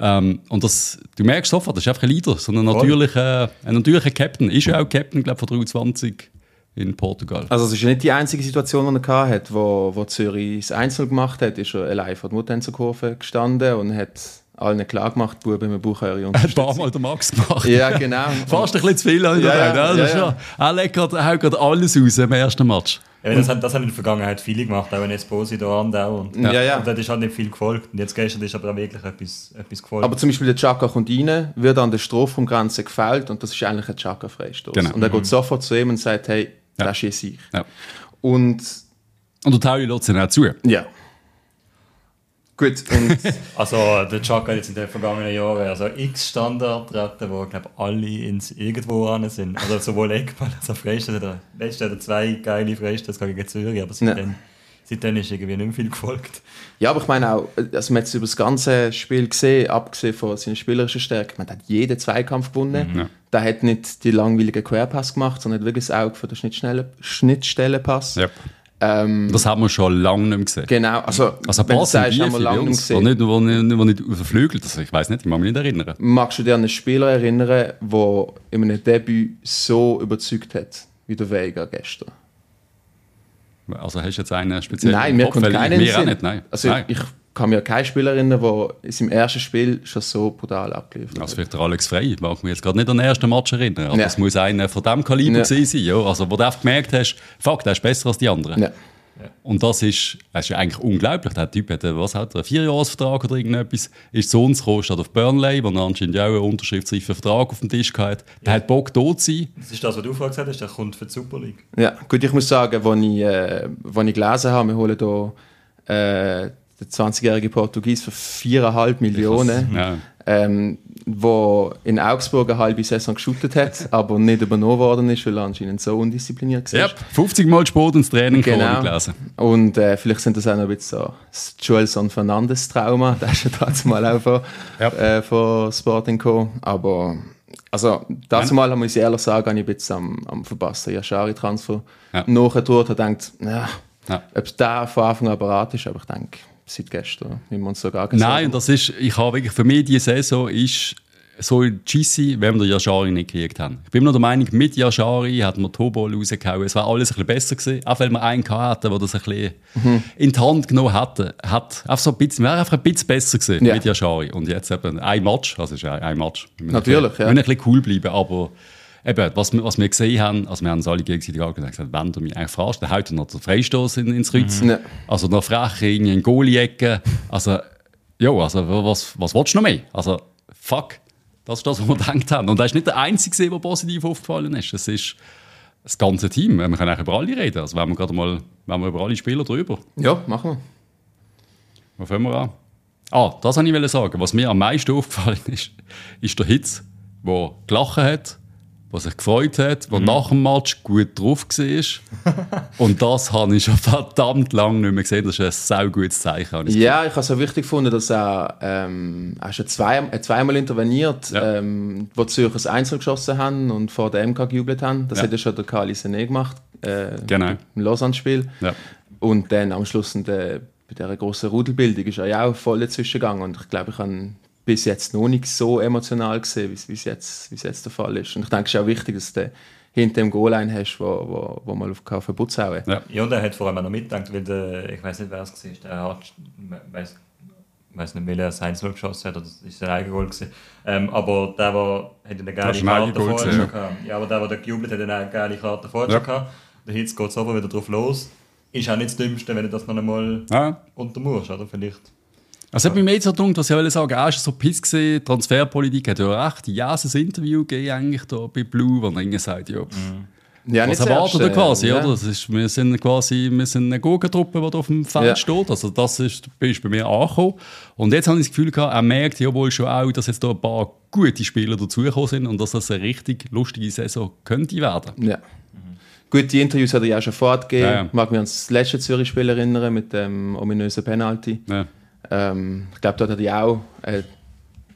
Ähm, und das, du merkst sofort, das ist einfach ein Leader, so ein natürlicher, ein natürlicher Captain. Ist ja auch Captain, glaube ich, von 23 in Portugal. Also es ist ja nicht die einzige Situation, die er hatte, wo, wo Zürich das Einzel gemacht hat, ist er allein vor der Mutternserkurve gestanden und hat allen klar gemacht, Buben, wir brauchen eure Ein Unterstützung. paar Mal der Max gemacht. Ja, genau. Fast ein bisschen zu viel, ich Ja, ja, Ja, das ist ja, schon- Er legt gerade- er haut gerade alles raus im ersten Match. Ja, das, hat, das haben in der Vergangenheit viele gemacht, auch in Esposito und auch. Und, Ja, ja. und da ist halt nicht viel gefolgt. Und jetzt gestern ist aber auch wirklich etwas, etwas gefolgt. Aber zum Beispiel der Chaka kommt rein, wird an der Strafraumgrenze gefällt und das ist eigentlich ein Chaka-Freistoß. Genau. Und er geht sofort zu ihm und sagt, hey, Ja. das schieße ich. Ja. Und Und der Tauli lässt ihn auch zu. ja. Gut, und Also der Chuck hat jetzt in den vergangenen Jahren also x Standard getreten, wo glaube alle ins irgendwo ran sind. Also sowohl Eckball als auch Freistoß. Der letzte hat zwei geile Freistöße gegen Zürich, aber seitdem, seitdem ist irgendwie nicht mehr viel gefolgt. ja, aber ich meine auch, also man hat es über das ganze Spiel gesehen, abgesehen von seiner spielerischen Stärke, man hat jeden Zweikampf gewonnen. ja. Der hat nicht die langweiligen Querpass gemacht, sondern hat wirklich das Auge für den Schnittstelle, Schnittstellenpass. Ja. Ähm, Das haben wir schon lange nicht mehr gesehen. genau, also, Also ein paar sind haben wir lange nicht gesehen. nicht, wo nicht, wo nicht Flügel, das, ich weiß nicht, ich mag mich nicht erinnern. Magst du dir an einen Spieler erinnern, der in einem Debüt so überzeugt hat wie der Vega gestern? Also hast du jetzt einen speziellen Nein, mir Kopf? kommt keinen Mir auch Sinn. nicht, nein. Also nein. ich kann mir keinen Spieler erinnern, der in seinem ersten Spiel schon so brutal abgeliefert Also hat. vielleicht der Alex Frey, ich mag mich jetzt gerade nicht an den ersten Match erinnern, aber Ja. es muss einer von diesem Kaliber Ja. sein, ja. also wo du einfach gemerkt hast, fuck, der ist besser als die anderen. Ja. Und das ist, das ist ja eigentlich unglaublich. Der Typ hat, einen- was hat er, einen Vierjahresvertrag oder irgendetwas, ist zu uns gekommen, statt auf Burnley, wo er anscheinend ja auch einen unterschriftsreifen Vertrag auf dem Tisch hatte. Der hat Bock, dort zu sein. Das ist das, was du vorhin gesagt hast, der kommt für die Super League. ja, gut, ich muss sagen, als ich, äh, als ich gelesen habe, wir holen hier äh, den 20-jährigen Portugies für 4,5 Millionen, Ja. ähm, wo in Augsburg eine halbe Saison geschootet hat, aber nicht übernommen worden ist, weil er anscheinend so undiszipliniert war. Ja, 50 Mal Sport ins Training Genau. gelesen. Und äh, vielleicht sind das auch noch ein bisschen so das Joelson Fernandes Trauma. Der ist ja dazu mal auch von, Ja. äh, von Sporting gekommen. Aber also, dazu mal, muss ich ehrlich sagen, habe ich ein bisschen am, am verpassten Yashari-Transfer Ja. nachgedauert und gedacht, ja, Ja. ob der von Anfang an bereit ist, aber ich denke, seit gestern haben wir uns so gar keine Nein, das ist, ich habe wirklich, für mich die Saison ist so GC, wenn wir den Yashari nicht gekriegt haben. Ich bin immer noch der Meinung, mit Yashari hat man Tobol rausgehauen. Es war alles ein bisschen besser gewesen, auch weil wir einen hatten, der das ein bisschen Mhm. in die Hand genommen hatte. Hat einfach so ein bisschen, wäre einfach ein bisschen besser gewesen Ja. mit Yashari. Und jetzt eben ein Match, also ist ein, Match. Natürlich, ja. Wir müssen ein bisschen cool bleiben, aber Eben, was, wir, was wir gesehen haben, also wir haben uns alle gegenseitig angesagt, gesagt, wenn du mich eigentlich fragst, dann haut er noch den Freistoß in, ins Kreuz. Ja. Also noch frech irgendwie in Goalie-Ecke. Also, ja, also was, was willst du noch mehr? Also, fuck. Das ist das, was wir gedacht haben. Und er ist nicht der Einzige, der positiv aufgefallen ist. Es ist das ganze Team. Wir können eigentlich über alle reden. Also, wenn wir gerade mal, wenn wir über alle Spieler drüber. Ja, machen wir. Wo fangen wir an? Ah, das wollte ich sagen. Was mir am meisten aufgefallen ist, ist der Hitz, der gelacht hat, der sich gefreut hat, der nach dem Match gut drauf war. Und das habe ich schon verdammt lange nicht mehr gesehen. Das ist ein sehr gutes Zeichen. ich Ja, ich habe es auch wichtig gefunden, dass er, ähm, er ja zwei, hat zweimal interveniert, Ja. ähm, wo die Zürcher das Einzel geschossen haben und vor der MK gejubelt haben. Das Ja. hat ja schon der Kali Sené gemacht, äh, Genau. im Lausanne-Spiel. Ja. Und dann am Schluss in der, bei dieser grossen Rudelbildung ist er ja auch voll dazwischen gegangen. Und ich glaube, ich habe bis jetzt noch nicht so emotional gesehen, wie es- jetzt, jetzt der Fall ist. Und ich denke, es ist auch wichtig, dass du hinter dem Goal einen hast, wo, wo, wo mal auf den Putz hauen. Ja. Ja, und er hat vor allem auch noch mitgedacht, weil der, ich weiß nicht, wer es war, der hat, weiß, weiß nicht, welcher sein 0 geschossen hat, oder das ist sein eigenes Goal gewesen. Ähm, aber der, der hat eine geile Karte vorher schon gehabt. Ja, aber der, der gejubelt hat, hat eine geile Karte vorher Ja. schon gehabt. Der Hitz geht aber wieder drauf los. Ist auch nicht das Dümmste, wenn du das noch einmal Ja. untermurst, oder? Vielleicht. Also hat mich mehr so gedacht, was ich wollte sagen, er war so piss gewesen, Transferpolitik hat ja recht, ja, ein Interview gegeben eigentlich da bei Blue, wo er sagt, ja, pff, Ja, was das erwartet er quasi, ja. oder? Das ist, wir sind quasi wir sind eine Gurkentruppe, die da auf dem Feld Ja. steht. Also das ist, ist bei mir angekommen. Und jetzt habe ich das Gefühl gehabt, er merkt ja wohl schon auch, dass jetzt da ein paar gute Spieler dazugekommen sind und dass das eine richtig lustige Saison könnte werden. Ja. Gut, die Interviews hat er ja schon fortgegeben. Ja, ja. Ich mag mich an das letzte Zürich-Spiel erinnern mit dem ominösen Penalty. Ja. Ähm, ich glaube, dort hat er auch äh,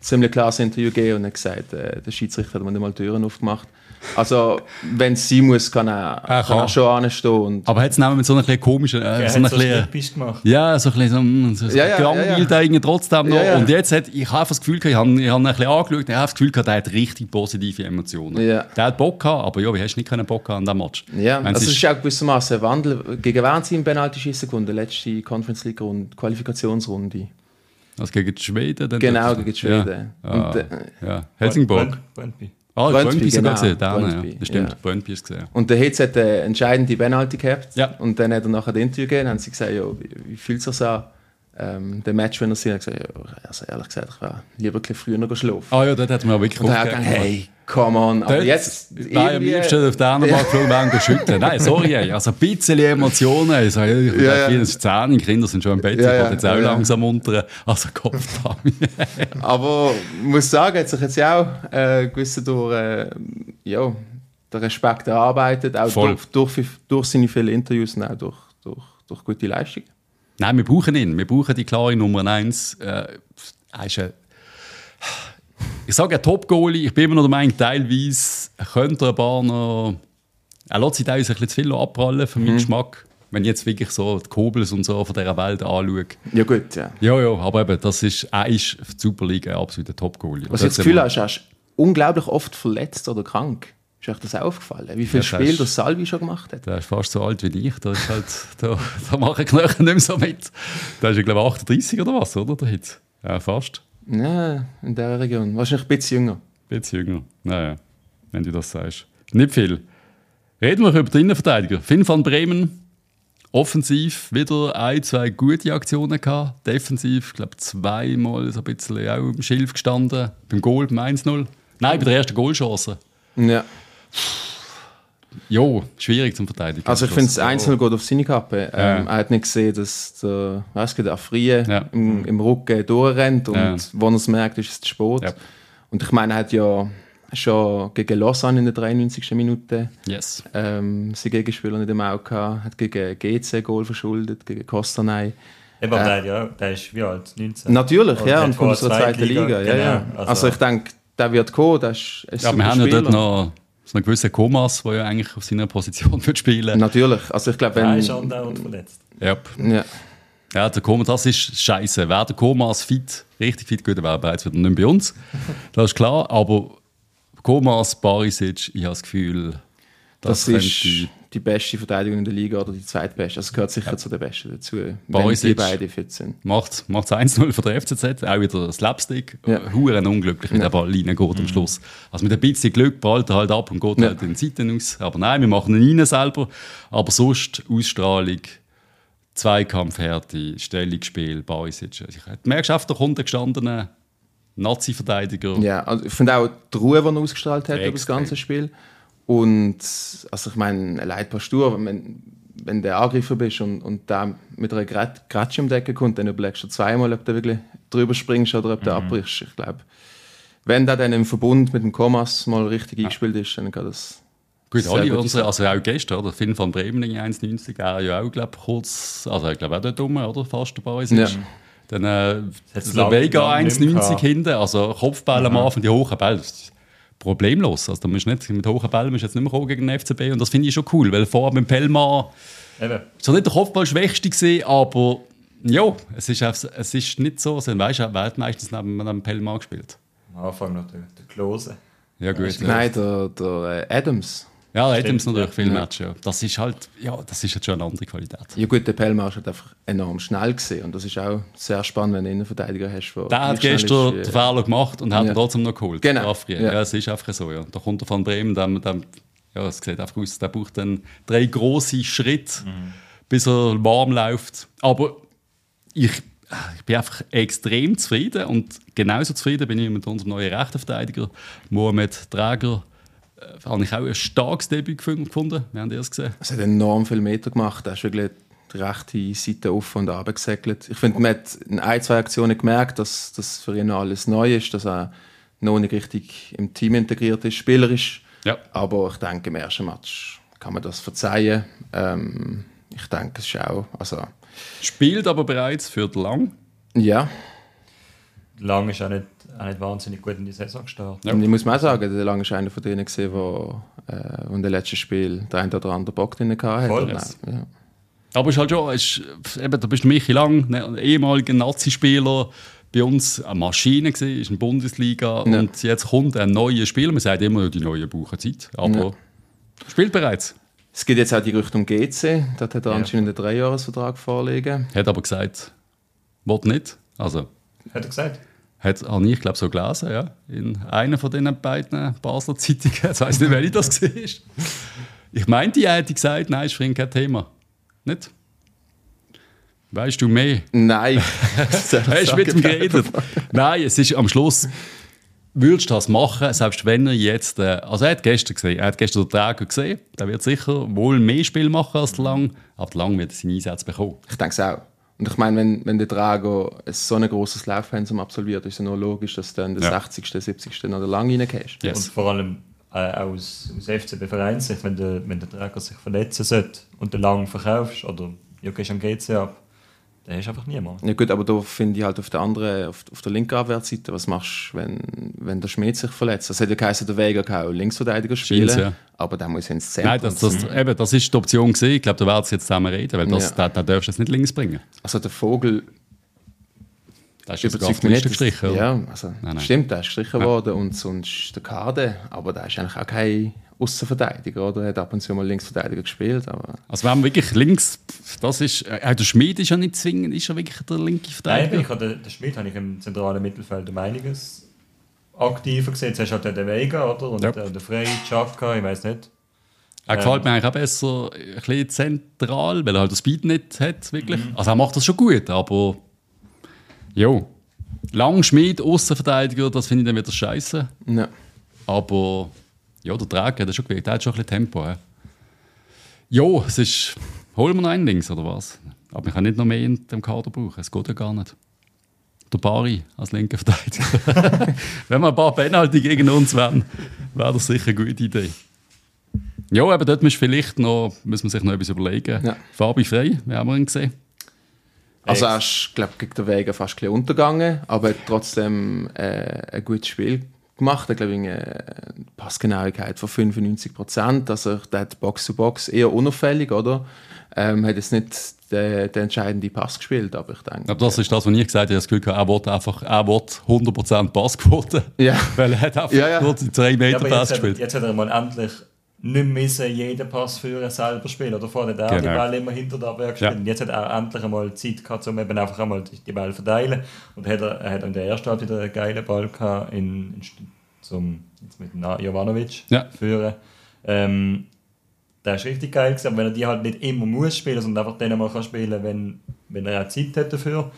ziemlich klares Interview gegeben und hat gesagt, äh, der Schiedsrichter hat mir nicht mal Türen aufgemacht. Also, wenn es sein muss, kann er, Er kann er schon anstehen. Aber hat es mit so einer kleinen komischen, äh, Er so einer hat so gemacht. ja, so ein bisschen so, so Ja, ja, ja, ja. irgendwie trotzdem noch. Ja, ja. Und jetzt hat, ich habe einfach das Gefühl ich habe, ich habe ihn ein bisschen angeschaut, ich habe das Gefühl der hat richtig positive Emotionen. Ja. Der hat Bock gehabt, aber ja, wie hast du nicht können Bock gehabt an diesem Match? Ja, also es ist auch gewissermaßen ein Wandel. Gegen wen sie im Penalty schießen gewonnen? Letzte Conference League Runde, Qualifikationsrunde. Also gegen die Schweden? Dann Genau, gegen die Schweden. Ja, Und, ja. äh, ja. Helsingborg. Brønd- Brøndby. Ah, Brøndby, sogar genau. gesehen, da, ja. Das stimmt, ja. Brøndby ist gesehen. Und der Hitz hat eine entscheidende Penalty gehabt. Ja. Und dann hat er nachher das Interview gegeben. Dann haben sie gesagt, ja, wie, wie fühlt es sich an? Ähm, der Match, wenn er sie hat gesagt, ja, also ehrlich gesagt, ich wäre lieber ein bisschen früher noch geschlafen. Ah ja, dort hat man wirklich und dann hat er Kopf gedacht, hey, come on. Aber Dort jetzt ich am liebsten auf Markt geflogen während der Schütten. Nein, sorry, also ein bisschen Emotionen. Also, ich Ja, ja, ja. ja. 10, die Kinder sind schon im Bett, Ja, ich ja, jetzt auch ja. langsam unter. Also Kopf. Aber ich muss sagen, hat sich jetzt auch äh, gewisse durch äh, ja, den Respekt erarbeitet, auch durch, durch, durch seine vielen Interviews und auch durch, durch, durch gute Leistung. Nein, wir brauchen ihn. Wir brauchen die klare Nummer 1. Äh, er ist ein, ich sage ein Top-Goalie. Ich bin immer noch der Meinung, teilweise könnte er ein paar noch. Er lässt sich teilweise ein bisschen zu viel abprallen für Mhm. meinen Geschmack. Wenn ich jetzt wirklich so die Kobels und so von dieser Welt anschaue. Ja gut, ja. Ja, ja, aber eben, das ist, er ist für die Superliga ein absoluter Top-Goalie. Was ich das Gefühl er ist unglaublich oft verletzt oder krank. Ist euch das auch aufgefallen? Wie viele Ja, das Spiele der Salvi schon gemacht hat? Der ist fast so alt wie ich. Da, ist halt, da, da machen die Knochen nicht mehr so mit. Der ist, ja, glaube ich, 38 oder was, oder? Der Hitz. Ja, fast. Ja, in dieser Region. Wahrscheinlich ein bisschen jünger. Ein bisschen jünger. Naja, wenn du das sagst. Nicht viel. Reden wir über die Innenverteidiger. Finn van Bremen, offensiv wieder ein, zwei gute Aktionen gehabt. Defensiv, ich glaube, zweimal so ein bisschen auch im Schilf gestanden. Beim Goal, beim 1-0. Nein, bei der ersten Goalchance. Ja. Jo, schwierig zum Verteidigen. Also ich finde, das Einzelne geht auf seine Kappe. Ähm, Ja. Er hat nicht gesehen, dass der, was der Afrie Ja. im, im Rücken durchrennt und Ja. wo er es merkt, ist es zu spät. Ja. Und ich meine, er hat ja schon gegen Lausanne in der 93. Minute Yes. ähm, seinen Gegenspieler nicht im Auge gehabt, hat gegen GC Goal verschuldet, gegen Costanay. Eben, aber der, ja, der ist wie alt? 19? Natürlich, Und ja, und von vor unserer zweiten Liga. ja, ja. genau. Also, ich denke, der wird kommen, der ist ein Ja, super wir haben ja dort noch so einen gewissen Komas, der ja eigentlich auf seiner Position wird spielen Natürlich, also ich glaube, wenn... ist andauernd verletzt. Yep. Ja. Ja, der Komas, das ist scheiße. Wäre der Komas fit, richtig fit, gut, dann wäre er bereits wieder nicht bei uns. Das ist klar. Aber Komas, Barisic, ich habe das Gefühl, Das, das, ist könnte. Die beste Verteidigung in der Liga oder die zweitbeste. Also gehört sicher zu den besten dazu, wenn Barisic. die beide fit sind. Macht es 1-0 für den FCZ, auch wieder Slapstick. Ja. Huren unglücklich, wie der Ball reingeht am Schluss. Also mit ein bisschen Glück prallt er halt ab und geht Ja. halt in die Seiten aus. Aber nein, wir machen ihn rein selber. Aber sonst Ausstrahlung, Zweikampfhärte, Stellungsspiel, Barisic. Ich- Du merkst einfach, da kommt ein gestandener Nazi-Verteidiger. Ja, also ich finde auch die Ruhe, die er ausgestrahlt hat über das Extrem. ganze Spiel. Und also ich meine, allein Pastur, wenn, wenn du Angreifer bist und, und da mit einer Grat- Gratsche um die Ecke kommt, dann überlegst du zweimal, ob du wirklich drüber springst oder ob du abbrichst. Ich glaube, wenn der dann im Verbund mit dem Komas mal richtig eingespielt ist, dann kann das Gut, alle unsere, also auch gestern, oder? Finn van Bremen, 1,90, er ja auch, glaube kurz, also ich glaube auch dort rum, oder? Fast dabei ist. Ja. Dann äh, der lang- Vega lang nicht 1,90 gehabt. hinten, also Kopfball am Anfang, die hohen Bälle, das problemlos. Also da musst nicht, mit hohen Bällen musst du jetzt nicht mehr kommen gegen den FCB und das finde ich schon cool, weil vorher beim Pelma Eben. so nicht der Kopfball-Schwächste gesehen, aber ja, es ist, es ist nicht so, also, weißt du, wer hat meistens neben, neben Pelma gespielt? Am Anfang noch der, der Klose. Ja gut. Nein, der, der äh, Adams. Ja Adams Stimmt, natürlich, ja. viel Match, ja. Das ist halt, ja, das ist jetzt schon eine andere Qualität. Ja gut, der Pelmar ist halt einfach enorm schnell gesehen und das ist auch sehr spannend, wenn du einen Innenverteidiger hast, der Der hat gestern ist, den wie- Fehler gemacht und hat Ja. ihn trotzdem noch geholt. Genau. Ja. Ja. es ist einfach so. Ja. Da kommt er von Bremen, dem, dem, ja, es sieht einfach aus, der braucht dann drei große Schritte, bis er warm läuft. Aber ich, ich bin einfach extrem zufrieden und genauso zufrieden bin ich mit unserem neuen Rechtsverteidiger, Mohamed Träger. Äh, habe ich auch ein starkes Debüt gefun- gefunden. Wir haben das gesehen. Es hat enorm viele Meter gemacht. Er ist wirklich die rechte Seite auf und runter gesegelt. Ich finde, man hat in ein, zwei Aktionen gemerkt, dass das für ihn noch alles neu ist, dass er noch nicht richtig im Team integriert ist, spielerisch. Ja. Aber ich denke, im ersten Match kann man das verzeihen. Ähm, ich denke, es ist auch, also, Spielt aber bereits für Lang. ja, Lang ist auch nicht auch nicht wahnsinnig gut in die Saison gestartet. Ja. Und ich muss mal auch sagen, der Lange ist einer von denen gesehen, der äh, in dem letzten Spiel der ein oder andere Bock drin hatte. Voll, ja. Aber es ist halt schon, ist, eben, da bist du Michi Lang, ne, ein ehemaliger Nazi-Spieler, bei uns eine Maschine gewesen, ist in der Bundesliga ja. und jetzt kommt ein neuer Spieler, man sagt immer, die neue brauchen Zeit, aber ja. spielt bereits. Es geht jetzt auch die Richtung GC, dort hat er ja. anscheinend einen Dreijahresvertrag vorliegen. Hat aber gesagt, wollte nicht. Also, hat er gesagt? Hat auch ich glaube so gelesen, ja. In einer von diesen beiden Basler Zeitungen. Jetzt weiß nicht, welche das war. Ich meinte, er hätte gesagt, nein, ist für ihn kein Thema. Nicht? Weißt du mehr? Nein. Hast du mit ihm geredet? Nein, es ist am Schluss. Würdest du das machen, selbst wenn er jetzt. Äh, also, er hat gestern gesehen, er hat gestern den Träger gesehen. Der wird sicher wohl mehr Spiel machen als der Lang, aber der Lang wird seinen Einsatz bekommen. Ich denke es auch. Und ich meine, wenn, wenn der Drago so ein großes Laufpensum absolviert, ist es nur logisch, dass du dann den ja. 60., 70. noch lang reingehst. Yes. Und vor allem äh, aus, aus FCB Vereinssicht, wenn der, wenn der Drago sich verletzen sollte und den lang verkaufst oder ja, gehst am GC ab, der ist einfach niemand. Ja gut, aber da finde ich halt auf der anderen, auf, auf der linken Abwehrseite, was machst du, wenn, wenn der Schmied sich verletzt? Das hätte ja geheißen, der Vega kann auch Linksverteidiger spielen, ja. aber der muss ins Zentrum. Nein, das, das, eben, das ist die Option gewesen. Ich glaube, da werden sie jetzt zusammen reden, weil das, ja. da, da darfst du jetzt nicht links bringen. Also der Vogel das ist überzeugt mich nicht. Gestrichen, ja, also, nein, nein. stimmt, der ist gestrichen ja. worden und sonst der Kade, aber da ist eigentlich auch kein Außenverteidiger, oder? Er hat ab und zu mal Linksverteidiger gespielt. Aber also wenn man wirklich links, das ist, äh, der Schmied ist ja nicht zwingend, ist ja wirklich der linke Verteidiger. Nein, ich habe den, den Schmied habe ich im zentralen Mittelfeld um einiges aktiver gesehen. Jetzt hast du halt den Vega, oder? Und ja. der, der Frey, Chaka, ich weiß nicht. Er ähm, gefällt mir eigentlich auch besser, ein bisschen zentral, weil er halt den Speed nicht hat, wirklich. Mhm. Also er macht das schon gut, aber jo. Lang Schmied, Außenverteidiger, das finde ich dann wieder scheiße. Ja. Aber ja, der Träger hat schon gewählt. Der hat schon ein bisschen Tempo. Ja, jo, es ist. Holen wir noch einen links, oder was? Aber ich kann nicht noch mehr in dem Kader brauchen. Es geht ja gar nicht. Der Bari als linker Verteidiger. Wenn wir ein paar Penalty gegen uns wären, wäre das sicher eine gute Idee. Ja, aber dort muss, vielleicht noch, muss man sich noch etwas überlegen. Ja. Fabi Frey, wie haben wir ihn gesehen? Also er ist, glaube gegen den Wege fast ein bisschen untergegangen, aber trotzdem äh, ein gutes Spiel gemacht. Er glaube ich eine Passgenauigkeit von 95 Prozent. Also der hat Box zu Box eher unauffällig, oder? Ähm, hat jetzt nicht den, den entscheidenden Pass gespielt, aber ich denke. Aber das ist das, was ich gesagt habe. Das Gefühl, er will einfach, er will 100% Passquote. Ja. Weil er hat einfach ja, ja. nur die 3 Meter ja, Pass gespielt. Hat, jetzt hat er mal endlich nicht müssen jeden Pass für selber spielen. Oder vorher hat er genau. die Ball immer hinter der Abwehr gespielt. Ja. Jetzt hat er endlich einmal Zeit gehabt, um eben einfach einmal die Ball verteilen. Und hat er, er hat in der ersten Halbzeit wieder einen geilen Ball gehabt in, in zum jetzt mit Jovanovic ja. führen. Ähm, der ist richtig geil gewesen, aber wenn er die halt nicht immer muss spielen, sondern einfach dann mal kann spielen, wenn, wenn er auch Zeit hat dafür,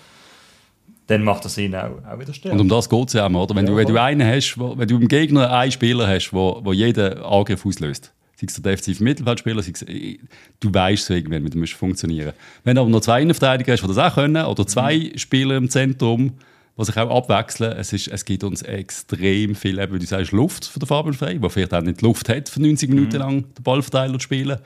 dann macht er ihn auch, auch wieder stärker. Und um das geht es ja auch, oder? Wenn, ja, du, wenn du einen hast, wo, wenn du im Gegner einen Spieler hast, wo, wo jeden Angriff auslöst, sei es der defensive Mittelfeldspieler, sei es, äh, du weißt so irgendwann, wie das funktionieren Wenn du aber noch zwei Innenverteidiger hast, die das auch können, oder zwei mhm. Spieler im Zentrum, die sich auch abwechseln. Es, ist, es gibt uns extrem viel, eben, wie du sagst, Luft für den Fabian Frey, der vielleicht auch nicht Luft hat, für 90 Minuten mhm. lang den Ballverteiler zu spielen.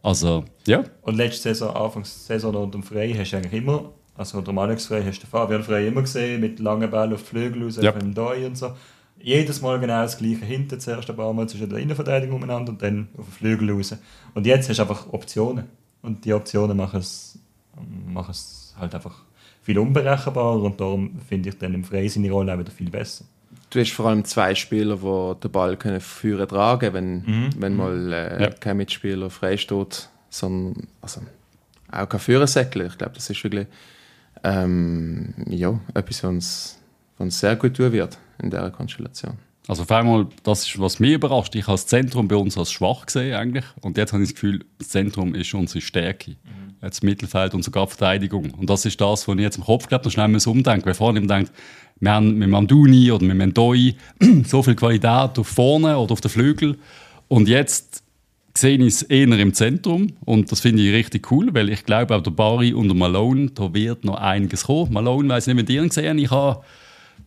Also, ja. Und letzte Saison, Anfangssaison unter dem Frey, hast du eigentlich immer, also Alex Frey, hast du den Fabian Frey immer gesehen, mit langen Bällen auf die Flügel raus, ja. im Doi und so. Jedes Mal genau das gleiche. Hinten zuerst ein paar Mal zwischen der Innenverteidigung umeinander und dann auf den Flügel raus. Und jetzt hast du einfach Optionen. Und die Optionen machen es, machen es halt einfach viel unberechenbarer und darum finde ich dann im Frey seine Rolle auch wieder viel besser. Du hast vor allem zwei Spieler, die den Ball können führen tragen wenn, mhm. wenn mal äh, ja. kein Mitspieler frei steht, sondern also, auch kein Führersäckler. Ich glaube, das ist wirklich ähm, ja, etwas, was uns, sehr gut tun wird in dieser Konstellation. Also auf einmal, das ist, was mich überrascht. Ich habe das Zentrum bei uns als schwach gesehen eigentlich. Und jetzt habe ich das Gefühl, das Zentrum ist unsere Stärke. Mhm jetzt Mittelfeld und sogar Verteidigung. Und das ist das, was ich jetzt im Kopf glaube, noch schnell umdenken Weil vorhin denkt, wir haben mit Manduni oder mit Mendoi so viel Qualität auf vorne oder auf den Flügel. Und jetzt sehe ich es eher im Zentrum. Und das finde ich richtig cool, weil ich glaube, auch der Bari und der Malone, da wird noch einiges kommen. Malone, weiß nicht, mit dir gesehen ich habe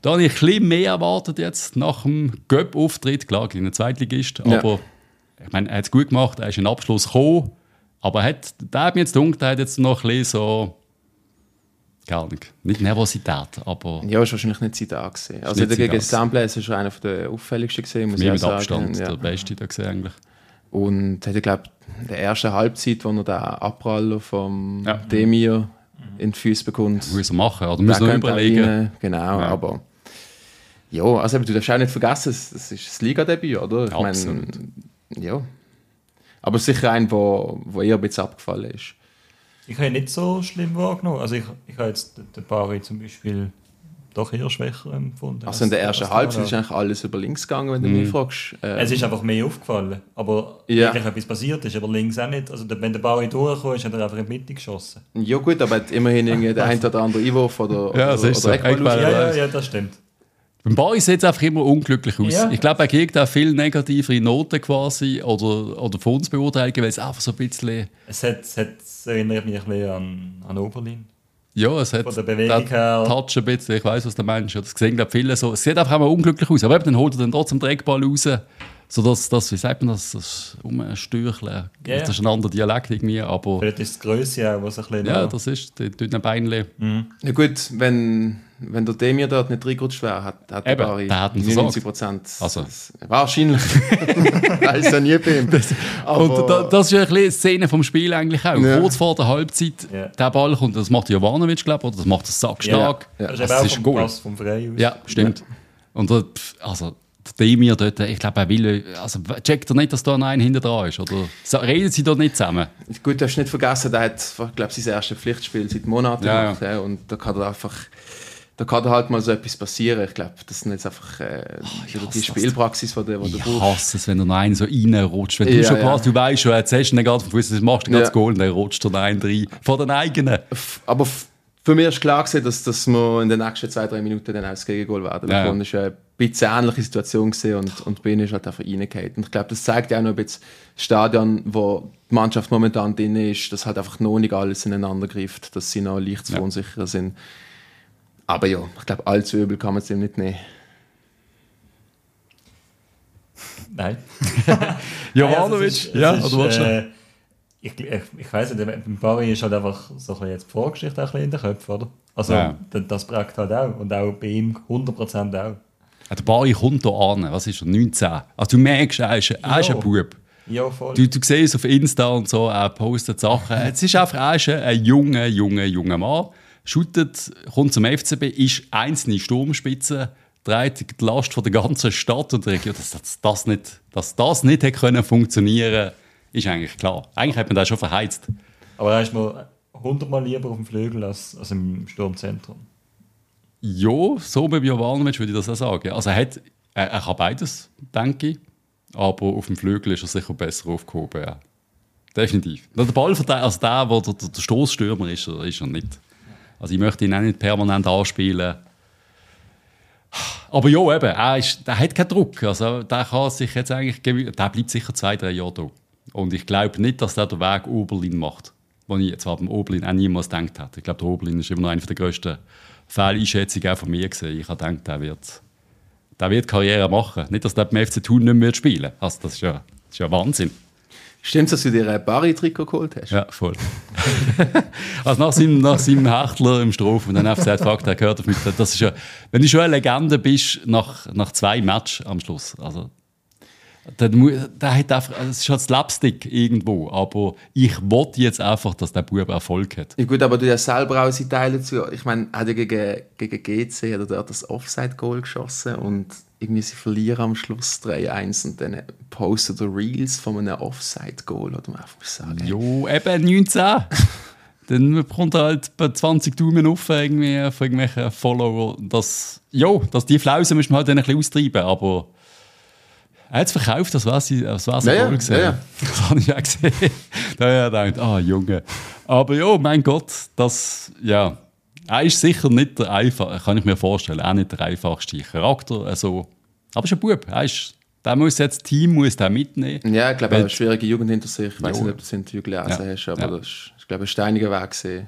da habe ich ein bisschen mehr erwartet jetzt nach dem Göpp-Auftritt. Klar, gegen den Zweitligist, ja. aber ich meine, er hat es gut gemacht, er ist in den Abschluss gekommen. Aber hat, der hat mir jetzt gedacht, hat jetzt noch ein bisschen so Gar nicht. Nicht Nervosität, aber Ja, ist wahrscheinlich nicht sein Tag gewesen. Also nicht sein gegen Tag. Sambles ist er einer der auffälligsten gesehen, muss ich mit auch Abstand sagen. Ja. der Beste da gesehen eigentlich. Und hat, glaube in der ersten Halbzeit, wo er den Abpraller vom Ja. Demir in die Füße bekommt, Muss er machen, oder der muss auch überlegen. rein. Genau, Ja. aber ja, also du darfst auch nicht vergessen, es es ist das Ligadebüt, oder? Ich Absolut. meine, ja. Aber sicher ein, wo, wo eher ein bisschen abgefallen ist. Ich habe nicht so schlimm wahrgenommen. Also ich, ich habe jetzt den- den Bari zum Beispiel doch eher schwächer empfunden. Also in der ersten Halbzeit ist eigentlich alles über links gegangen, wenn du Mhm. mich fragst. Ähm, Es ist einfach mehr aufgefallen. Aber Ja. wirklich etwas passiert ist, aber links auch nicht. Also der- wenn der Bari durchgekommen ist, hat er einfach in die Mitte geschossen. ja gut, aber hat immerhin irgendwie der ein oder andere Einwurf oder, Ja, oder, das ist so. Raus- Ja, ja, ja, das stimmt. Beim Bari sieht es einfach immer unglücklich aus. Ja. Ich glaube, er kriegt auch viel negativere Noten quasi oder, oder von uns beurteilen, weil es einfach so ein bisschen. Es, hat, es, hat, es erinnert mich ein bisschen an, an Oberlin. Ja, es hat Von der Bewegung her. Touch ein bisschen, ich weiß was der Mensch Das sehen, glaube viele so. Es sieht einfach immer unglücklich aus. Aber eben, dann holt er dann trotzdem den Dreckball raus. So dass das, wie sagt man das, das Umstürcheln. Ja, Das ist ein anderer Dialekt irgendwie, aber Vielleicht ist es die Größe auch, was ein bisschen. ja, das ist die dünnen Beinle. Ja gut, wenn, wenn der Demir dort nicht reingerutscht wäre, hat, hat Eben, Bari der hat ihn 99 Prozent. Also. Wahrscheinlich. Weil es ja nie bei ihm. Und da, das ist ja ein bisschen die Szene vom Spiel eigentlich auch. Ja. Kurz vor der Halbzeit, Ja. der Ball kommt, das macht Jovanovic, glaube ich, oder das macht der Sack stark. Ja. Das ist Das ist vom Goal. Pass vom Frei aus. Ja, stimmt. Und da, pf, also, der Demir dort, ich glaube, er will, also checkt er nicht, dass da noch ein hinter dran ist? Oder reden sie da nicht zusammen? Gut, du hast nicht vergessen, der hat, ich glaube sein erstes Pflichtspiel seit Monaten Ja, gemacht. Ja. Und da kann er einfach. Da kann da halt mal so etwas passieren. Ich glaube, das sind jetzt einfach äh, hasse die. Spielpraxis, die du, du Ich brauchst. hasse es, wenn du einen so reinrutscht. Wenn du Ja, schon ja. quasi, du weißt schon, jetzt hast du ihn gerade vom Fuß, das machst du Ja. ganz Goal und dann rutscht er einen rein. Von den eigenen. Aber für mich ist klar gewesen, dass, dass wir in den nächsten zwei, drei Minuten dann auch das Gegengol werden. Ja. Das war eine bisschen ähnliche Situation und, und Bin ist halt einfach reingehauen. Und ich glaube, das zeigt ja auch noch ein bisschen das Stadion, wo die Mannschaft momentan drin ist, dass halt einfach noch nicht alles ineinander greift, dass sie noch leicht zu Ja. verunsichern sind. Aber ja, ich glaube, allzu übel kann man es ihm nicht nehmen. Nein. Jovanovic, Also es ist- ja, ist, oder was? äh, ich, ich, ich weiß nicht, beim Bari ist halt einfach so ein bisschen jetzt die Vorgeschichte auch ein bisschen in den Köpfen, oder? Also, Ja. das, das prägt halt auch. Und auch bei ihm 100% auch. Ja, Der Bari kommt hier an. Was ist er? 19. Also du merkst, er ist, er ist Ja. ein Bub. Ja, voll. Du, du siehst auf Insta und so, er postet Sachen. Es ist einfach er ist ein junger, junger, junger Mann. Shootet, kommt zum FCB, ist einzelne Sturmspitze, trägt die Last von der ganzen Stadt und der Region. Dass, dass, das nicht, dass das nicht hätte können funktionieren ist eigentlich klar. Eigentlich hat man das schon verheizt. Aber er ist mir 100 Mal lieber auf dem Flügel als, als im Sturmzentrum. Ja, so bei Jovanovic würde ich das auch sagen. Also er, hat, er, er kann beides, denke ich. Aber auf dem Flügel ist er sicher besser aufgehoben. Ja. Definitiv. Der Ballverteidiger, also der, der der, der Stoßstürmer ist, ist er nicht. Also ich möchte ihn auch nicht permanent anspielen. Aber ja, eben, er, ist, der hat keinen Druck. Also der kann sich jetzt eigentlich, der bleibt sicher zwei, drei Jahre da. Und ich glaube nicht, dass der den Weg Oberlin macht. Wo ich zwar beim Oberlin auch niemals gedacht hätte. Ich glaube, der Oberlin ist immer noch eine der grössten Fehleinschätzungen auch von mir gesehen. Ich habe gedacht, der wird, der wird Karriere machen. Nicht, dass der beim FC Thun nicht mehr spielen wird. Also das ist ja, das ist ja Wahnsinn. Stimmt dass du dir ein Barry-Trikot geholt hast? Ja, voll. also nach seinem, nach seinem Hechtler im Strophe und dann einfach gesagt, fuck, der gehört auf mich. Das ist ja, wenn du schon eine Legende bist, nach, nach zwei Matches am Schluss, also dann der hat einfach, also es ist halt Slapstick irgendwo, aber ich wollte jetzt einfach, dass der Bub Erfolg hat. Ja gut, aber du hast selber auch seine Teile dazu. Ich meine, er hat ja gegen, gegen GC hat er das Offside-Goal geschossen und irgendwie sie verlieren am Schluss 3-1 und dann postet er Reels von einem Offside-Goal, oder man einfach sagen. Jo, eben 19. dann bekommt er halt bei 20 Daumen auf irgendwie von irgendwelchen Follower. Das, jo, dass die Flausen müssen wir halt dann ein bisschen austreiben, aber er hat es verkauft, das war sie, das war Ja, ja, ja. Das habe ich auch gesehen. da habe ich gedacht, ah, Junge. Aber ja, mein Gott, das, ja. Er ist sicher nicht der einfachste, kann ich mir vorstellen, auch nicht der einfachste Charakter. Also, aber er ist ein Bub. Er ist, der muss jetzt, das Team muss den mitnehmen. Ja, ich glaube, er hat eine schwierige Jugend hinter sich. Ich weiß nicht, ob du das Interview gelesen Ja, hast, aber ja. das ist, ich glaube, ein steiniger Weg gewesen.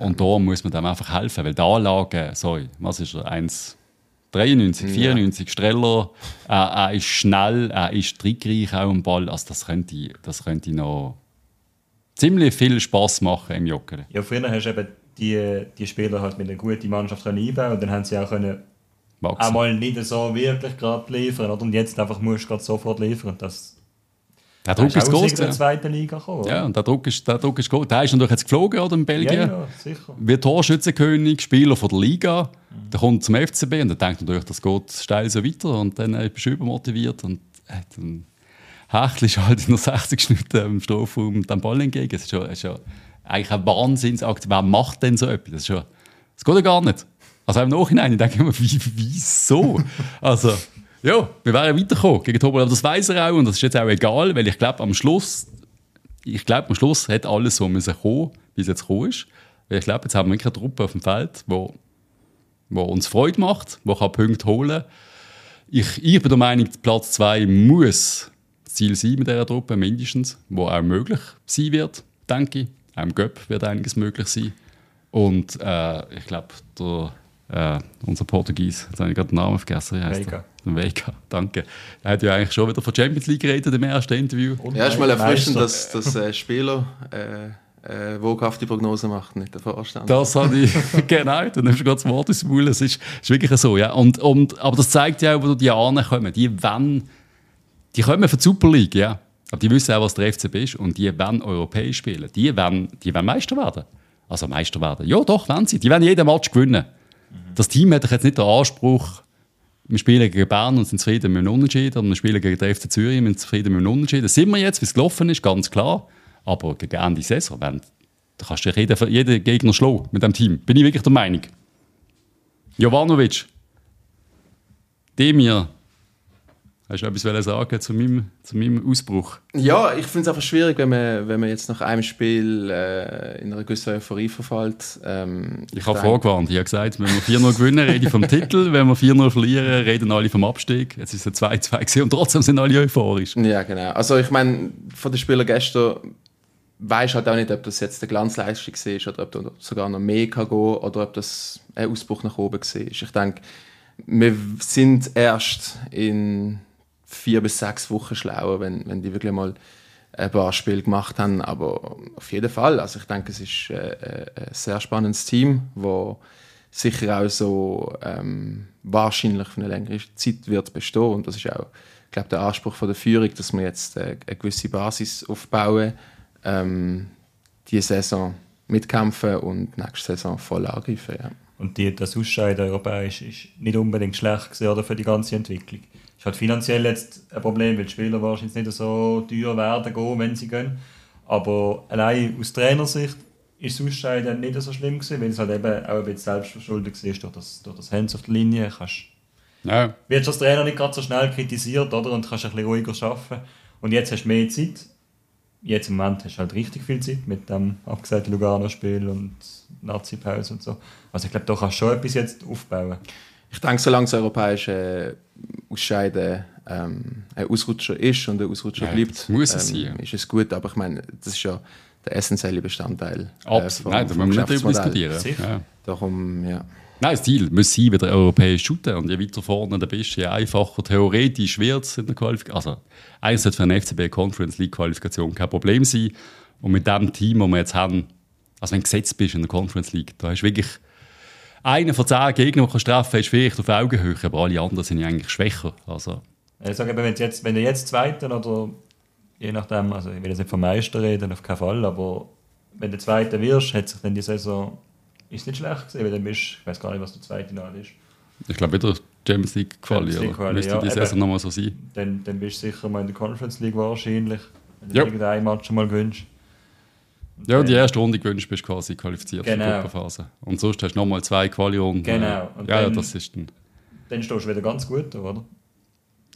Und da muss man dem einfach helfen, weil die Anlage, sorry, was ist er, 1,93, 94, Streller, er, er ist schnell, er ist trickreich auch am Ball, also das könnte, das könnte noch ziemlich viel Spaß machen im Joggeli. Ja, früher hast du eben die, die Spieler halt mit einer guten Mannschaft können einbauen und dann haben sie auch können Wachsen. einmal nicht so wirklich gerade liefern oder? und jetzt einfach musst du gerade sofort liefern. Das Der Druck ist groß. der Ja. zweiten Liga gekommen. ja, und der Druck ist, der Druck ist groß. Der ist natürlich jetzt geflogen, oder, in ja, Belgien. ja, sicher. Wie Torschützenkönig, Spieler von der Liga. Der kommt zum FCB und dann denkt natürlich, das geht steil so weiter. Und dann äh, bist du übermotiviert. Und äh, dann Hechel ist halt in der 60 Minuten im Strafraum den Ball entgegen. Das ist schon, ist schon eigentlich ein Wahnsinnsakt. Wer macht denn so etwas? Das, ist schon, das geht ja gar nicht. Also im Nachhinein, ich denke immer, wie, wieso? also, ja, wir wären weitergekommen gegen Tobol. Aber das weiß er auch und das ist jetzt auch egal, weil ich glaube, am Schluss ich glaube, am Schluss hat alles so müssen kommen, wie es jetzt gekommen ist. Weil ich glaube, jetzt haben wir wirklich eine Truppe auf dem Feld, wo, wo uns Freude macht, die kann Punkte holen ich, ich bin der Meinung, Platz 2 muss Ziel sein mit dieser Truppe, mindestens, wo auch möglich sein wird, denke ich. Auch im Göpp wird einiges möglich sein. Und äh, ich glaube, äh, unser Portugies, jetzt habe ich gerade den Namen vergessen, wie heißt Veiga. der? Veiga, danke. Er hat ja eigentlich schon wieder von Champions League geredet im ersten Interview. Und Ja, ist mal erfrischend, dass, dass äh, Spieler äh, äh, woghafte Prognosen machen, nicht der Vorstand. Das habe ich, genau, dann nimmst du gerade das Wort ins Maul. Es ist, ist wirklich so, ja. Und, und, aber das zeigt ja auch, wo die ankommen. Die wollen, die kommen für die Super League, ja. Aber die wissen auch, was der FCB ist und die wollen europäisch spielen. Die wollen, die wollen Meister werden. Also Meister werden. Ja, doch, wollen sie. Die wollen jeden Match gewinnen. Das Team hat jetzt nicht den Anspruch, wir spielen gegen Bern und sind zufrieden mit dem Unentschieden und wir spielen gegen den FC Zürich und sind zufrieden mit dem Unentschieden. Das sind wir jetzt, wie es gelaufen ist, ganz klar. Aber gegen Ende Saison, wenn, da kannst du jeden, jeden Gegner schlagen mit dem Team. Bin ich wirklich der Meinung. Jovanovic, Demir, hast du etwas sagen zu meinem, zu meinem Ausbruch? Ja, ich finde es einfach schwierig, wenn man, wenn man jetzt nach einem Spiel äh, in einer gewissen Euphorie verfällt. Ähm, Ich habe denke- vorgewarnt. Ich habe gesagt, wenn wir 4-0 gewinnen, rede ich vom Titel. Wenn wir 4-0 verlieren, reden alle vom Abstieg. Jetzt ist es ein 2-2 gewesen und trotzdem sind alle euphorisch. Ja, genau. Also ich meine, von den Spielern gestern weiß halt auch nicht, ob das jetzt eine Glanzleistung war oder ob da sogar noch mehr kann gehen oder ob das ein Ausbruch nach oben war. Ich denke, wir sind erst in vier bis sechs Wochen schlauer, wenn, wenn die wirklich mal ein paar Spiele gemacht haben. Aber auf jeden Fall. Also ich denke, es ist äh, äh, ein sehr spannendes Team, wo sicher auch so ähm, wahrscheinlich für eine längere Zeit wird bestehen. Und das ist auch, ich glaube, der Anspruch von der Führung, dass wir jetzt äh, eine gewisse Basis aufbauen, ähm, die Saison mitkämpfen und nächste Saison voll angreifen. Ja. Und die, das Ausscheiden europäisch ist nicht unbedingt schlecht gewesen, oder, für die ganze Entwicklung. Ist halt finanziell jetzt ein Problem, weil die Spieler wahrscheinlich nicht so teuer werden gehen, wenn sie gehen. Aber allein aus Trainersicht ist das Ausscheiden nicht so schlimm gewesen, weil es halt eben auch ein bisschen selbstverschuldet war durch das, durch das Hands auf der Linie. Kannst, Ja, wirst als Trainer nicht gerade so schnell kritisiert oder? und kannst ein bisschen ruhiger arbeiten. Und jetzt hast du mehr Zeit. Jetzt im Moment hast du halt richtig viel Zeit mit dem abgesagten Lugano-Spiel und Nazi-Pause und so. Also ich glaube, da kannst du schon etwas jetzt aufbauen. Ich denke, solange das europäische Ausscheiden ähm, ein Ausrutscher ist und ein Ausrutscher Ja, bleibt, das muss es ähm, sein, ist es gut. Aber ich meine, das ist ja der essentielle Bestandteil. äh, vom- Nein, da müssen wir nicht diskutieren. Ja. Darum, ja. Nein, das Ziel muss sein, wieder europäisch shooten. Und je weiter vorne du bist, je einfacher theoretisch wird es in der Qualifikation. Also, eigentlich sollte für eine FCB Conference League Qualifikation kein Problem sein. Und mit dem Team, das wir jetzt haben, also wenn du gesetzt bist in der Conference League, da hast du wirklich einen von zehn Gegnern, die treffen kannst, ist vielleicht auf Augenhöhe, aber alle anderen sind ja eigentlich schwächer. Also, Ich sage eben, wenn, du jetzt, wenn du jetzt Zweiter oder je nachdem, also ich will jetzt nicht vom Meister reden, auf keinen Fall, aber wenn du Zweiter wirst, hat sich dann die Saison ist nicht schlecht gewesen, weil dann bist ich weiß gar nicht, was der zweite Naht ist. ich glaube wieder Champions League Quali, Champions League oder? Quali, Müsste ja, die. Saison nochmal so sein. Dann, dann bist du sicher mal in der Conference League wahrscheinlich, wenn du Ja. irgendein Match mal gewinnst. Ja, die erste Runde gewünscht bist du quasi qualifiziert für Genau. die Gruppenphase. Und sonst hast du nochmal zwei Quali-Runden. Genau. Und Ja, ja, dann- das ist dann... Dann stehst du wieder ganz gut, da, oder?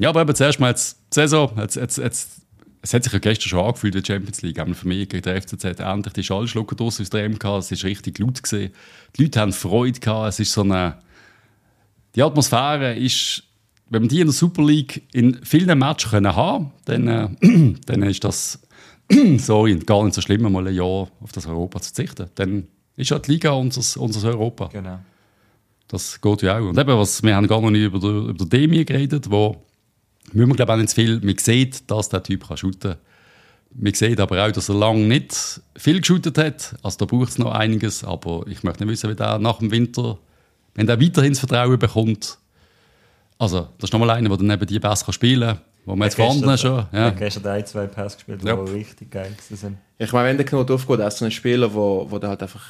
Ja, aber eben zuerst mal jetzt die Saison. Jetzt, jetzt, jetzt, es hat sich ja gestern schon angefühlt, die Champions League. Einmal für mich gegen den FCZ endlich die Schallschlucker draus aus der MK. Es war richtig laut. Gewesen. Die Leute haben Freude gehabt. Es ist so eine... Die Atmosphäre ist... Wenn man die in der Super League in vielen Matches können haben dann, äh, dann ist das... sorry, gar nicht so schlimm, mal ein Jahr auf das Europa zu verzichten. Dann ist ja die Liga unser, unser Europa. Genau. Das geht ja auch. Und eben, was, wir haben gar noch nicht über, den- über den Demi geredet, wo müssen wir glaube auch nicht zu viel, man sieht, dass der Typ kann shooten man sieht aber auch, dass er lange nicht viel geschootet hat. Also da braucht es noch einiges, aber ich möchte nicht wissen, wie der nach dem Winter, wenn der weiterhin das Vertrauen bekommt, also das ist nochmal einer, der dann neben die besser spielen kann, wo man jetzt vorne schon... Ja. Ich habe gestern ein, zwei Pass gespielt, die yep. richtig geil sind. Ich meine, wenn der Knot aufgeht, ist so ein Spieler, wo, wo du halt einfach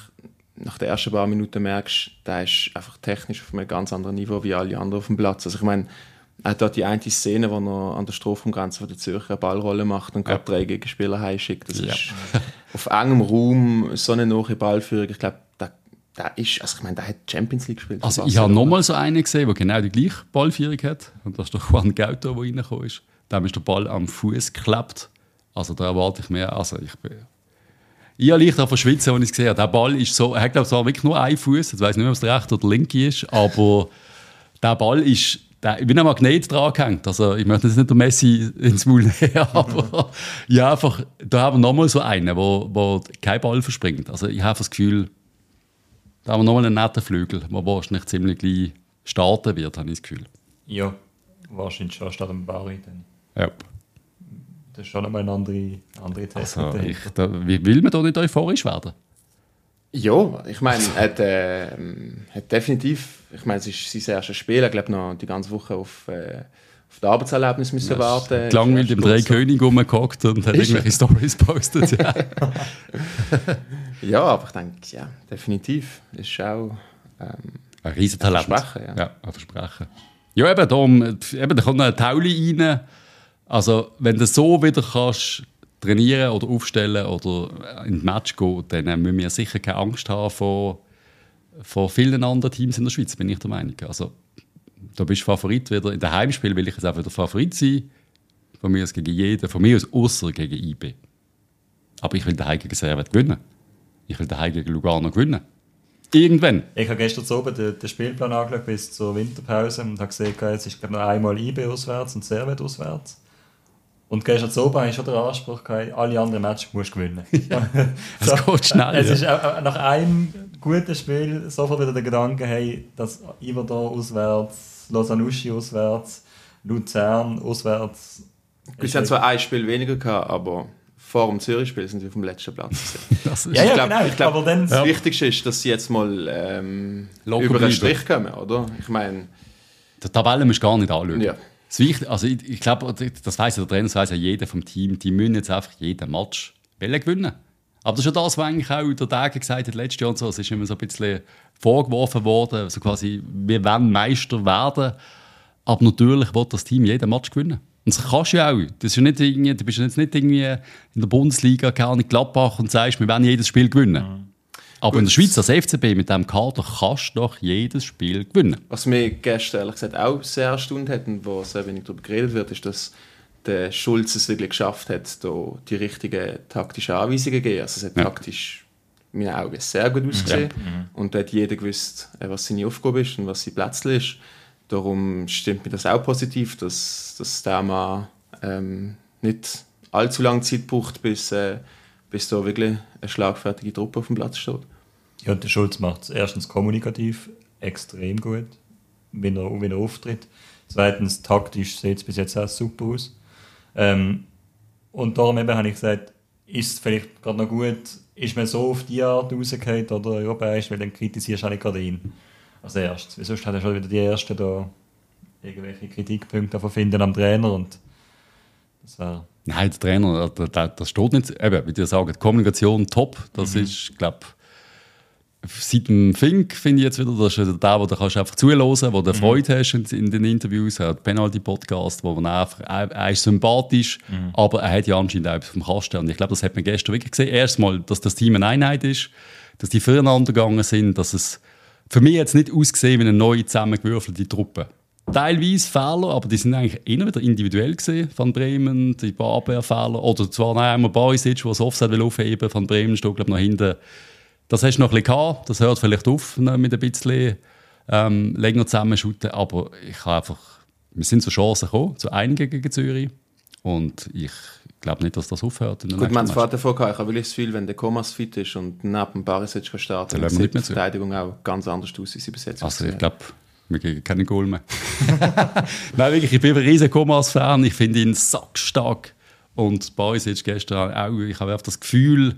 nach den ersten paar Minuten merkst, der ist einfach technisch auf einem ganz anderen Niveau wie alle anderen auf dem Platz. Also ich meine, er hat dort die eine Szene, wo er an der Strafraumgrenze von der Zürcher eine Ballrolle macht und gerade ja. drei Gegenspieler heimschickt. Das ja. ist auf engem Raum so eine neue Ballführung. Ich glaube, da, da ist, also ich meine, der hat Champions League gespielt. Also ich habe nochmal so einen gesehen, der genau die gleiche Ballführung hat. Und das ist der Juan Gauto, der reingekommen ist. Dem ist der Ball am Fuß geklebt. Also da erwarte ich mehr. Also ich bin ich habe leicht von Schwitzen, als ich es gesehen habe. Der Ball ist so, er hat glaube ich wirklich nur einen Fuß. Ich weiß nicht, ob es der rechte oder der linke ist, aber der Ball ist der, ich bin ein Magnet dran gehängt. Also, ich möchte jetzt nicht der Messi ins Maul nehmen, aber ja, einfach, da haben wir nochmal so einen, wo, wo kein Ball verspringt. Also, ich habe das Gefühl, da haben wir nochmal einen netten Flügel, der wahrscheinlich ziemlich gleich starten wird, habe ich das Gefühl. Ja, wahrscheinlich schon statt dem Barry dann. Ja. Das ist schon nochmal eine andere, andere Technik. Also, ich, da, wie will man da nicht euphorisch werden? Ja, ich meine, er hat, äh, hat definitiv, ich meine, es ist sein erstes Spiel, er glaube noch die ganze Woche auf, äh, auf das Arbeitserlebnis müssen ja, warten. Langweilig im Drei König rumgehockt und hat ist irgendwelche Stories postet. Ja. ja, aber ich denke, ja, definitiv ist auch ähm, ein Riesentalent. Versprechen, ja. ja, ein Versprechen. Ja, eben, da, eben, da kommt noch ein Tauli rein. Also, wenn du so wieder kannst trainieren oder aufstellen oder in Match gehen, dann müssen wir sicher keine Angst haben vor, vor vielen anderen Teams in der Schweiz, bin ich der Meinung. Also, da bist du Favorit wieder. In den Heimspiel will ich jetzt auch wieder Favorit sein. Von mir aus gegen jeden, von mir aus außer gegen IB. Aber ich will daheim gegen Servet gewinnen. Ich will daheim gegen Lugano gewinnen. Irgendwann. Ich habe gestern oben den, den, Spielplan angeschaut bis zur Winterpause und habe gesehen, jetzt ist noch einmal IB auswärts und Servet auswärts. Und gestern zu oben hast du schon den Anspruch gehabt, alle anderen Matches musst du gewinnen. Ja. so, es geht schnell. Es ist auch, nach einem guten Spiel sofort wieder der Gedanke, hey, dass Iverdor auswärts, Lausanne auswärts, Luzern auswärts. Wir haben zwar ein Spiel weniger gehabt, aber vor dem Zürich-Spiel sind wir vom letzten Platz. ja, ja, glaub, genau. Ich glaube, das ja. Wichtigste ist, dass sie jetzt mal ähm, über den Strich kommen, oder? Ich meine... Die Tabelle musst du gar nicht anschauen. Ja. Das Wichtige, also ich, ich glaube, das weiß ja der Trainer, das weiß ja jeder vom Team, die müssen jetzt einfach jeden Match gewinnen. Aber das ist ja das, was eigentlich auch der Tage gesagt hat letztes Jahr und so. Es ist immer so ein bisschen vorgeworfen worden, so quasi, wir wollen Meister werden. Aber natürlich wird das Team jeden Match gewinnen. Und das kannst du ja auch. Das ist ja nicht irgendwie, du bist jetzt nicht irgendwie in der Bundesliga, keine Ahnung, Gladbach und sagst, wir werden jedes Spiel gewinnen. Mhm. Aber Gut. in der Schweiz als FCB mit diesem Kader kannst du doch jedes Spiel gewinnen. Was mir gestern ehrlich gesagt auch sehr erstaunt hat und wo sehr wenig darüber geredet wird, ist, dass der Schulz es wirklich geschafft hat, da die richtigen taktischen Anweisungen zu geben. Also es hat ja. taktisch in meinen Augen sehr gut ausgesehen. Ja. Mhm. Und da hat jeder gewusst, äh, was seine Aufgabe ist und was sein Plätzchen ist. Darum stimmt mir das auch positiv, dass, dass der Mann ähm, nicht allzu lange Zeit braucht, bis, äh, bis da wirklich eine schlagfertige Truppe auf dem Platz steht. Ja, der Schulz macht es erstens kommunikativ extrem gut, wenn er, wenn er auftritt. Zweitens, taktisch sieht es bis jetzt auch super aus. Ähm, und darum eben habe ich gesagt, ist es vielleicht gerade noch gut, ist man so auf die Art rausgehauen oder europäisch, weil dann kritisierst du eigentlich gerade ihn als erstes. Weil sonst hat er schon wieder die Ersten da irgendwelche Kritikpunkte finden am Trainer und das wäre Nein, der Trainer, das steht nicht. Eben, wie dir sagen, Kommunikation top. Das mhm. ist, glaube seit dem Fink finde ich jetzt wieder, das ist der, der du kannst einfach zuhören, wo du mhm. Freude hast in, in, den Interviews. Er hat Penalty-Podcast, wo man einfach, er, er ist sympathisch, mhm. aber er hat ja anscheinend auch etwas vom Kasten. Und ich glaube, das hat man gestern wirklich gesehen. Erstmal, dass das Team eine Einheit ist, dass die füreinander gegangen sind, dass es für mich jetzt nicht ausgesehen wie eine neue zusammengewürfelte Truppe teilweise Fehler, aber die sind eigentlich eher wieder individuell gesehen von Bremen, die paar Abwehrfehler. Oder zwar noch einmal Barisic, der das Offset will aufheben von Bremen, steht glaube noch hinten. Das hast du noch ein bisschen gehabt, das hört vielleicht auf ne, mit ein bisschen ähm, länger zusammenschuten, aber ich habe einfach, wir sind zu Chancen gekommen, zu einigen gegen Zürich und ich glaube nicht, dass das aufhört. Gut, man hat vorher gehabt, ich habe wirklich das Gefühl, wenn der Komas fit ist und neben Barisic kann starten, dann sieht die Verteidigung auch ganz anders aus, wie sie bis jetzt Also ich glaube, wir kriegen keine Goal mehr. Nein, wirklich, ich bin ein riesen Komas-Fan. Ich finde ihn sackstark. Und jetzt gestern auch, ich habe einfach das Gefühl,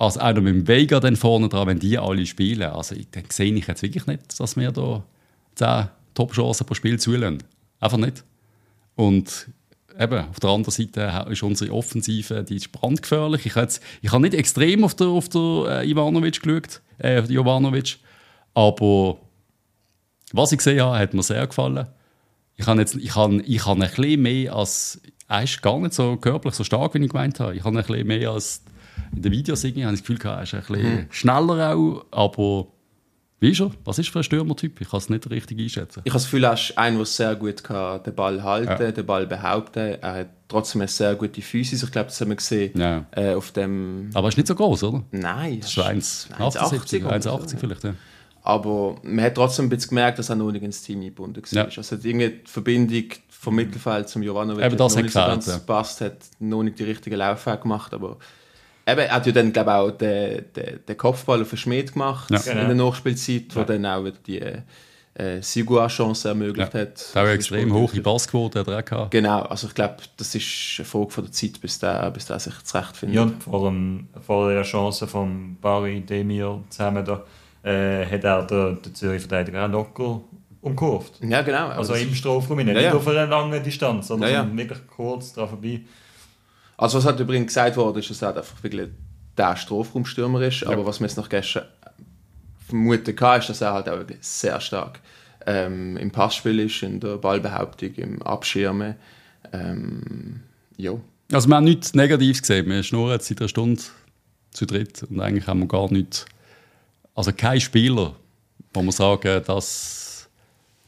als noch mit dem Vega dann vorne dran, wenn die alle spielen, also dann sehe ich jetzt wirklich nicht, dass wir da 10 Top-Chancen pro Spiel zulassen. Einfach nicht. Und eben, auf der anderen Seite ist unsere Offensive, die ist brandgefährlich. Ich habe, jetzt, ich habe nicht extrem auf den auf der, äh, Ivanovic geschaut, äh, Jovanovic, aber was ich gesehen habe, hat mir sehr gefallen. Ich habe, jetzt, ich habe, ich habe ein bisschen mehr als, er ist gar nicht so körperlich so stark, wie ich gemeint habe. Ich habe ein bisschen mehr als in den Videos irgendwie, habe ich das Gefühl gehabt, er ist ein bisschen mhm. schneller auch, aber wie ist er? Was ist für ein Stürmertyp? Ich kann es nicht richtig einschätzen. Ich habe das Gefühl, er ist einer, der sehr gut kann, den Ball halten ja. den Ball behaupten Er hat trotzdem eine sehr gute Physis. Ich glaube, das haben wir gesehen ja. äh, auf dem... Aber er ist nicht so groß, oder? Nein. Das ist 1,80 1,80 vielleicht, ja. Aber man hat trotzdem ein bisschen gemerkt, dass er noch nicht ins Team eingebunden war. Ja. Also irgendwie die Verbindung vom Mittelfeld zum Jovanovic hat noch nicht so ganz gepasst, hat noch nicht die richtige Laufwege gemacht, aber Eben, er hat ja dann, glaube auch den, den, den Kopfball auf den Schmied gemacht ja. in der genau. Nachspielzeit, wo ja. dann auch die äh, Sigua-Chance ermöglicht ja. hat. Auch extrem hohe Passquote hat er gehabt. Genau, also ich glaube, das ist eine Frage von der Zeit, bis der, bis der sich zurechtfindet. Ja, vor, dem, vor der Chance von Barry Demir zusammen da, äh, hat er den, den Zürich-Verteidiger auch locker umkurvt. Ja, genau. Also, also im Strafraum, nicht ja, auf einer langen Distanz, sondern ja, wirklich kurz daran vorbei. Also was halt übrigens gesagt wurde, ist, dass er einfach wirklich der Strafraumstürmer ist, ja. aber was wir jetzt noch gestern vermuten kann, ist, dass er halt auch wirklich sehr stark ähm, im Passspiel ist, in der Ballbehauptung, im Abschirmen. Ähm, ja. Also wir haben nichts Negatives gesehen, wir schnurren jetzt seit einer Stunde zu dritt und eigentlich haben wir gar nichts, also kein Spieler, wo man sagen, das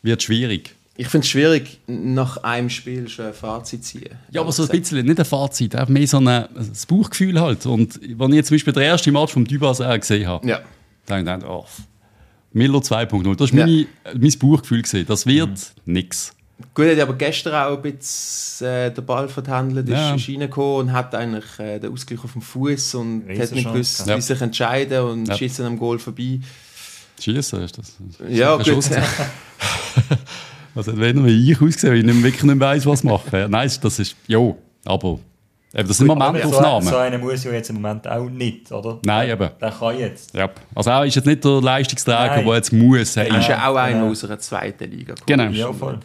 wird schwierig. Ich finde es schwierig, nach einem Spiel schon ein Fazit zu ziehen. Ja, aber so ein bisschen, nicht ein Fazit, einfach mehr so ein, ein Bauchgefühl halt. Und wenn ich jetzt zum Beispiel den ersten Match vom Dubas gesehen habe, ja. dann denke ich, oh, Miller 2.0, das war ja. mein, mein Bauchgefühl. Gewesen. Das wird mhm. nichts. Gut, hat aber gestern auch ein bisschen äh, den Ball verhandelt, ja. ist reingekommen und hat eigentlich äh, den Ausgleich auf dem Fuß und hat nicht gewusst, ja. wie sich entscheiden und ja. schießt am Goal vorbei. Schießen ist das? Ja, gut. Also wenn ich ausgesehen, weil ich wirklich nicht weiss, was machen. Nein, das ist, ja, aber Eben, das sind Momentaufnahmen. So, so einer muss ja jetzt im Moment auch nicht, oder? Nein, eben. Der kann jetzt. Ja. Also er ist jetzt nicht der Leistungsträger, der jetzt muss. Er ist ja auch einer genau. aus einer zweiten Liga. Genau. Ja, voll.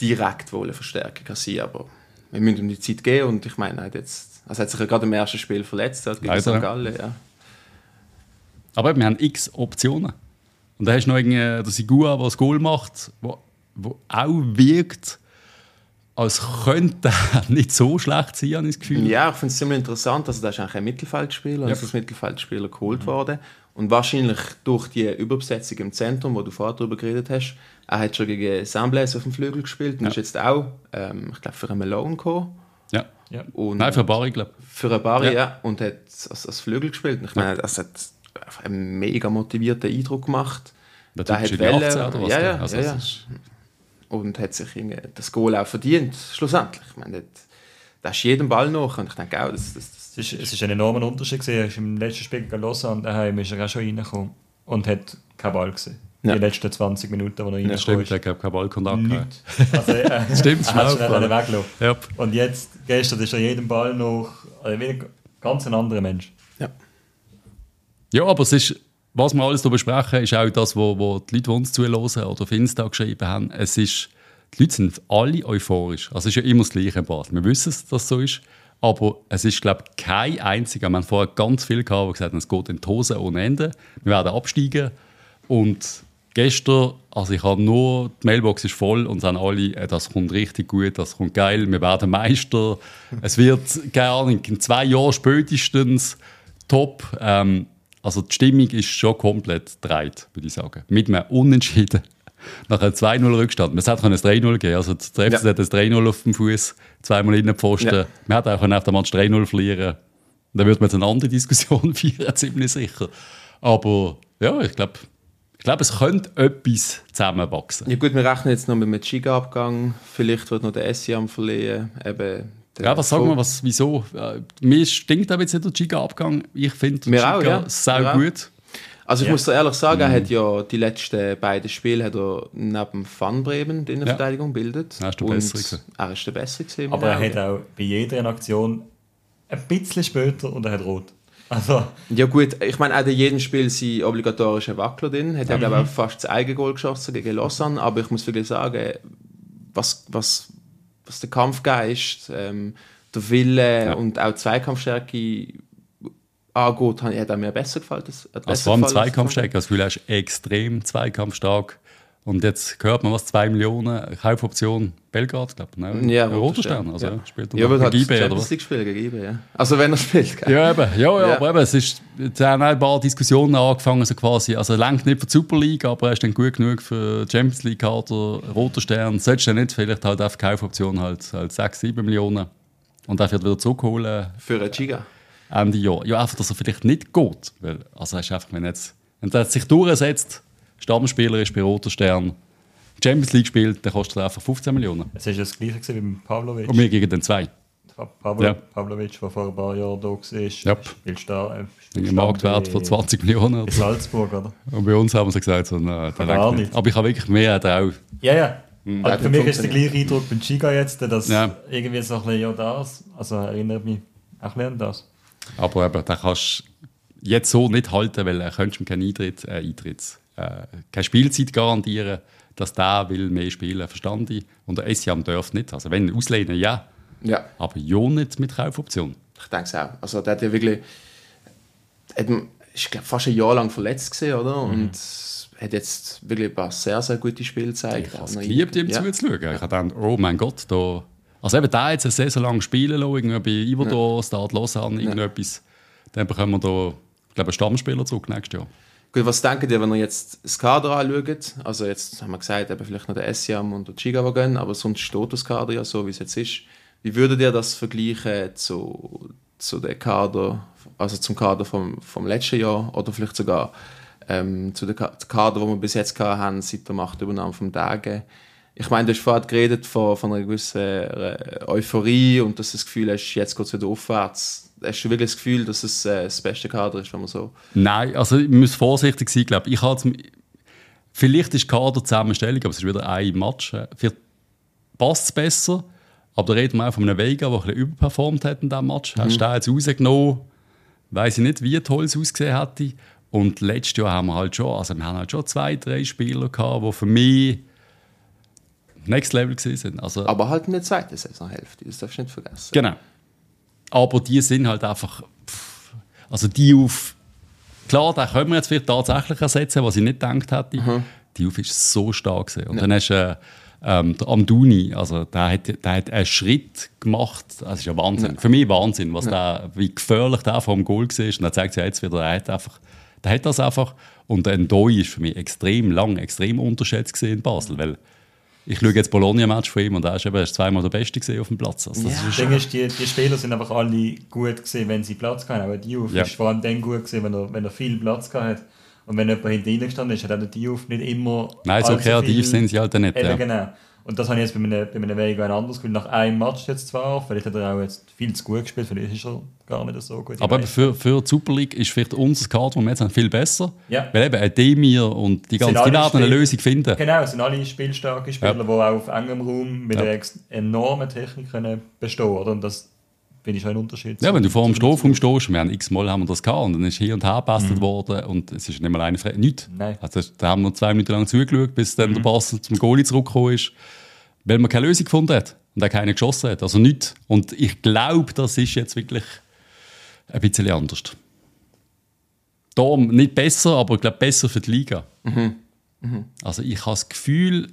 Direkt wohl eine Verstärkung kassieren, aber wir müssen um die Zeit gehen und ich meine, er hat jetzt, also hat sich ja gerade im ersten Spiel verletzt, hat gegen St. Gallen, ja. Aber wir haben x Optionen. Und da hast du noch irgendwie der Sigua, der das Goal macht, wo wo auch wirkt, als könnte er nicht so schlecht sein, habe ich das Gefühl. Ja, ich finde es ziemlich interessant. Also, da ist eigentlich ein Mittelfeldspieler, ja. also als Mittelfeldspieler geholt mhm. worden. Und wahrscheinlich durch die Überbesetzung im Zentrum, wo du vorher darüber geredet hast, er hat schon gegen Sambles auf dem Flügel gespielt und ja. ist jetzt auch, ähm, ich glaube, für einen Malone gekommen. Ja. ja. Und Nein, für Bari, glaube ich. Für einen Bari, ja. ja. Und hat als, als Flügel gespielt. Und ich meine, das hat einen mega motivierten Eindruck gemacht. Der hat Welle, 18 oder was? Ja, ja, also, ja, ja und hat sich das Goal auch verdient, schlussendlich. Ich meine, da ist jedem Ball noch und ich denke auch, das, das, das es, ist, es ist ein enormer Unterschied gewesen. Er ist im letzten Spiel gegen Lausanne daheim ist er auch schon reingekommen und hat keinen Ball gesehen. Ja. Die letzten 20 Minuten, wo er reingekommen ja, stimmt, er hat keinen Ballkontakt also, äh, Stimmt, er hat schnell weggelassen. Yep. Und jetzt, gestern ist er jedem Ball noch also ein ganz ein anderer Mensch. Ja. Ja, aber es ist was wir alles hier besprechen, ist auch das, wo die Leute, die uns zuhören oder auf Insta geschrieben haben. Es ist, die Leute sind alle euphorisch. Also es ist ja immer das Gleiche im Bad. Wir wissen, dass das so ist. Aber es ist, glaube ich, kein einziger. Wir haben vorher ganz viel gehabt, die gesagt haben, es geht in die Hose ohne Ende. Wir werden absteigen. Und gestern, also ich habe nur, die Mailbox ist voll und sagen alle, äh, das kommt richtig gut, das kommt geil, wir werden Meister. es wird, keine Ahnung, in zwei Jahren spätestens top. Ähm, also die Stimmung ist schon komplett dreit, würde ich sagen. Mit einem Unentschieden. Nach einem 2-0 Rückstand. Man hätte ein 3-0 geben Also der FC ja. hat ein 3-0 auf dem Fuß, zweimal in den Pfosten. Ja. Man hätte auch auf dem Match 3-0 verlieren Da würde man jetzt eine andere Diskussion führen, ziemlich sicher. Aber ja, ich glaube, ich glaube, es könnte etwas zusammenwachsen. Ja gut, wir rechnen jetzt noch mit einem Giga-Abgang. Vielleicht wird noch der Essiam verliehen. Eben ja, was sagen wir, was, wieso? Äh, mir stinkt aber jetzt nicht der Giga-Abgang. Ich finde Giga auch, ja. sehr gut. Also ich Ja. muss dir ehrlich sagen, er hat ja die letzten beiden Spiele hat er neben Van Bremen die Innenverteidigung bildet. Er ist der Bessere gewesen. Er ist der Bessere in Aber er hat auch bei jeder Aktion ein bisschen später und er hat rot. Also, Ja gut, ich meine, auch in jedem Spiel sind obligatorische Wackler drin. Hat ja, glaube ich, auch fast das Eigengoal geschossen gegen Lausanne. Aber ich muss wirklich sagen, was, was, was der Kampfgeist, ähm, der Wille Ja. und auch die Zweikampfstärke angeht, hat hat mir besser gefallen. Das, Also vor allem Zweikampfstärke. Das Gefühl, ist extrem zweikampfstark. Und jetzt hört man was, 2 Millionen, Kaufoption Belgrad, glaube ich. Ne? Ja, Roter Stern. Also ja. spielt er Ja, aber hat IB, oder was? Spielen gegen ja. Also wenn er spielt, gell? Ja, eben. Ja, ja, Ja. aber eben, es ist, es haben ein paar Diskussionen angefangen, so quasi, also lenkt nicht für die Super League, aber er ist dann gut genug für die Champions League Kader, Roter Stern, solltest du nicht, vielleicht halt auf Kaufoption halt, halt 6, 7 Millionen und dafür wieder zurückholen Für einen Giga. Ende Jahr. Ja, einfach, dass er vielleicht nicht geht, weil, also er ist einfach, wenn jetzt, wenn er sich durchsetzt, Stammspieler ist bei Roter Stern, Champions League spielt, dann kostet er einfach 15 Millionen. es ist das Gleiche gewesen wie mit Pavlovic. Und wir gegen den zwei. Pavlo, Ja. Pavlovic, der vor ein paar Jahren da war, Yep. spielt da. Äh, Marktwert von 20 Millionen. bei Salzburg, oder? Und bei uns haben sie gesagt, so, nein, Gar nicht. nicht. Aber ich habe wirklich mehr hat auch. Ja, ja. hat Also für mich ist der gleiche Eindruck beim Giga jetzt, dass Ja. irgendwie so ein bisschen ja das, also erinnert mich auch ein an das. Aber eben, den kannst du jetzt so nicht halten, weil er könntest ihm keinen Eintritt, äh, Eintritt äh, keine Spielzeit garantieren, dass der will mehr spielen, verstand ich. Und der Essiam darf nicht. Also wenn auslehnen, ja. Ja, Aber ja nicht mit Kaufoption. ich denke es auch. Also der hat ja wirklich, hat, ist glaube fast ein Jahr lang verletzt gewesen, oder? Mhm. Und hat jetzt wirklich ein paar sehr, sehr gute Spiele gezeigt. Ich habe es geliebt, ihm ja. zuzuschauen. Ich habe gedacht, oh mein Gott, da... Also eben da jetzt eine Saison lang spielen lassen, irgendwie bei Iverdor, Start Lausanne, irgendetwas, dann bekommen wir da, ich glaube, einen Stammspieler zurück nächstes Jahr. Gut, was denkt ihr, wenn ihr jetzt das Kader anschaut? Also jetzt haben wir gesagt, eben vielleicht noch der Essiam und der die gehen, aber sonst steht das Kader ja so, wie es jetzt ist. Wie würdet ihr das vergleichen zu, zu dem Kader, also zum Kader vom, vom letzten Jahr oder vielleicht sogar ähm, zu dem Ka- Kader, den wir bis jetzt haben, seit der Machtübernahme vom Tage? Ich meine, du hast vorhin geredet von, von einer gewissen äh, Euphorie und dass du das Gefühl hast, jetzt geht es wieder aufwärts. Hast du wirklich das Gefühl, dass es äh, das beste Kader ist, wenn man so... Nein, also ich muss vorsichtig sein, glaube ich. jetzt- Vielleicht ist Kaderzusammenstellung, aber es ist wieder ein Match. äh, Vielleicht passt es besser, aber da reden wir auch von einem Vega, der ein bisschen überperformt hat in diesem Match. Hast du den jetzt rausgenommen? Weiß ich nicht, wie toll es ausgesehen hätte. Und letztes Jahr haben wir halt schon, also wir haben halt schon zwei, drei Spieler gehabt, die für mich Next Level waren. Also, Aber halt in der zweiten Saisonhälfte, das darfst du nicht vergessen. Genau. Aber die sind halt einfach. pff, Also die auf. Klar, da können wir jetzt vielleicht tatsächlich ersetzen, was ich nicht gedacht hätte. Die auf ist so stark. Gewesen. Und dann hast du äh, ähm, der Amduni, also der hat, der hat einen Schritt gemacht. Das ist ja Wahnsinn. Für mich Wahnsinn, was der, wie gefährlich der vor dem Goal war. Und dann zeigt sich jetzt wieder, er hat einfach. Der hat das einfach. Und der Ndoi ist für mich extrem lang, extrem unterschätzt gewesen in Basel. Weil ich schaue jetzt Bologna-Match von ihm und er ist eben ist zweimal der Beste gewesen auf dem Platz. Also das Ja. ist Ding ist, die, die Spieler sind einfach alle gut gewesen, wenn sie Platz hatten. Aber Diouf Ja. ist vor allem dann gut gewesen, wenn er, wenn er viel Platz hatte. Und wenn jemand hinter ihnen gestanden ist, hat auch der Diouf nicht immer. Nein, so kreativ sind sie halt nicht. Eben, Ja. genau. Und das habe ich jetzt bei einem, bei einem Vega ein anderes Gefühl. Nach einem Match jetzt zwar, vielleicht hat er auch jetzt viel zu gut gespielt, vielleicht ist er gar nicht so gut. Aber eben für, für die Super League ist vielleicht unser Kader, den wir jetzt haben, viel besser. Ja. Weil eben Demir und die ganzen, alle die werden eine Lösung finden. Genau, es sind alle spielstarke Spieler, Ja. die auch auf engem Raum mit Ja. einer enormen Technik können bestehen oder? Und das finde ich schon ein Unterschied. Ja, wenn du vor dem Strafraum stehst, wir haben x-mal haben wir das gehabt und dann ist hier und her gebastelt Mhm. worden und es ist nicht mal eine frei. Nichts. Nein. Also, da haben wir zwei Minuten lang zugeschaut, bis dann Mhm. der Pass zum Goalie zurückgekommen ist, weil man keine Lösung gefunden hat und er keine geschossen hat. Also nichts. Und ich glaube, das ist jetzt wirklich ein bisschen anders. Darum nicht besser, aber ich glaube besser für die Liga. Also ich habe das Gefühl,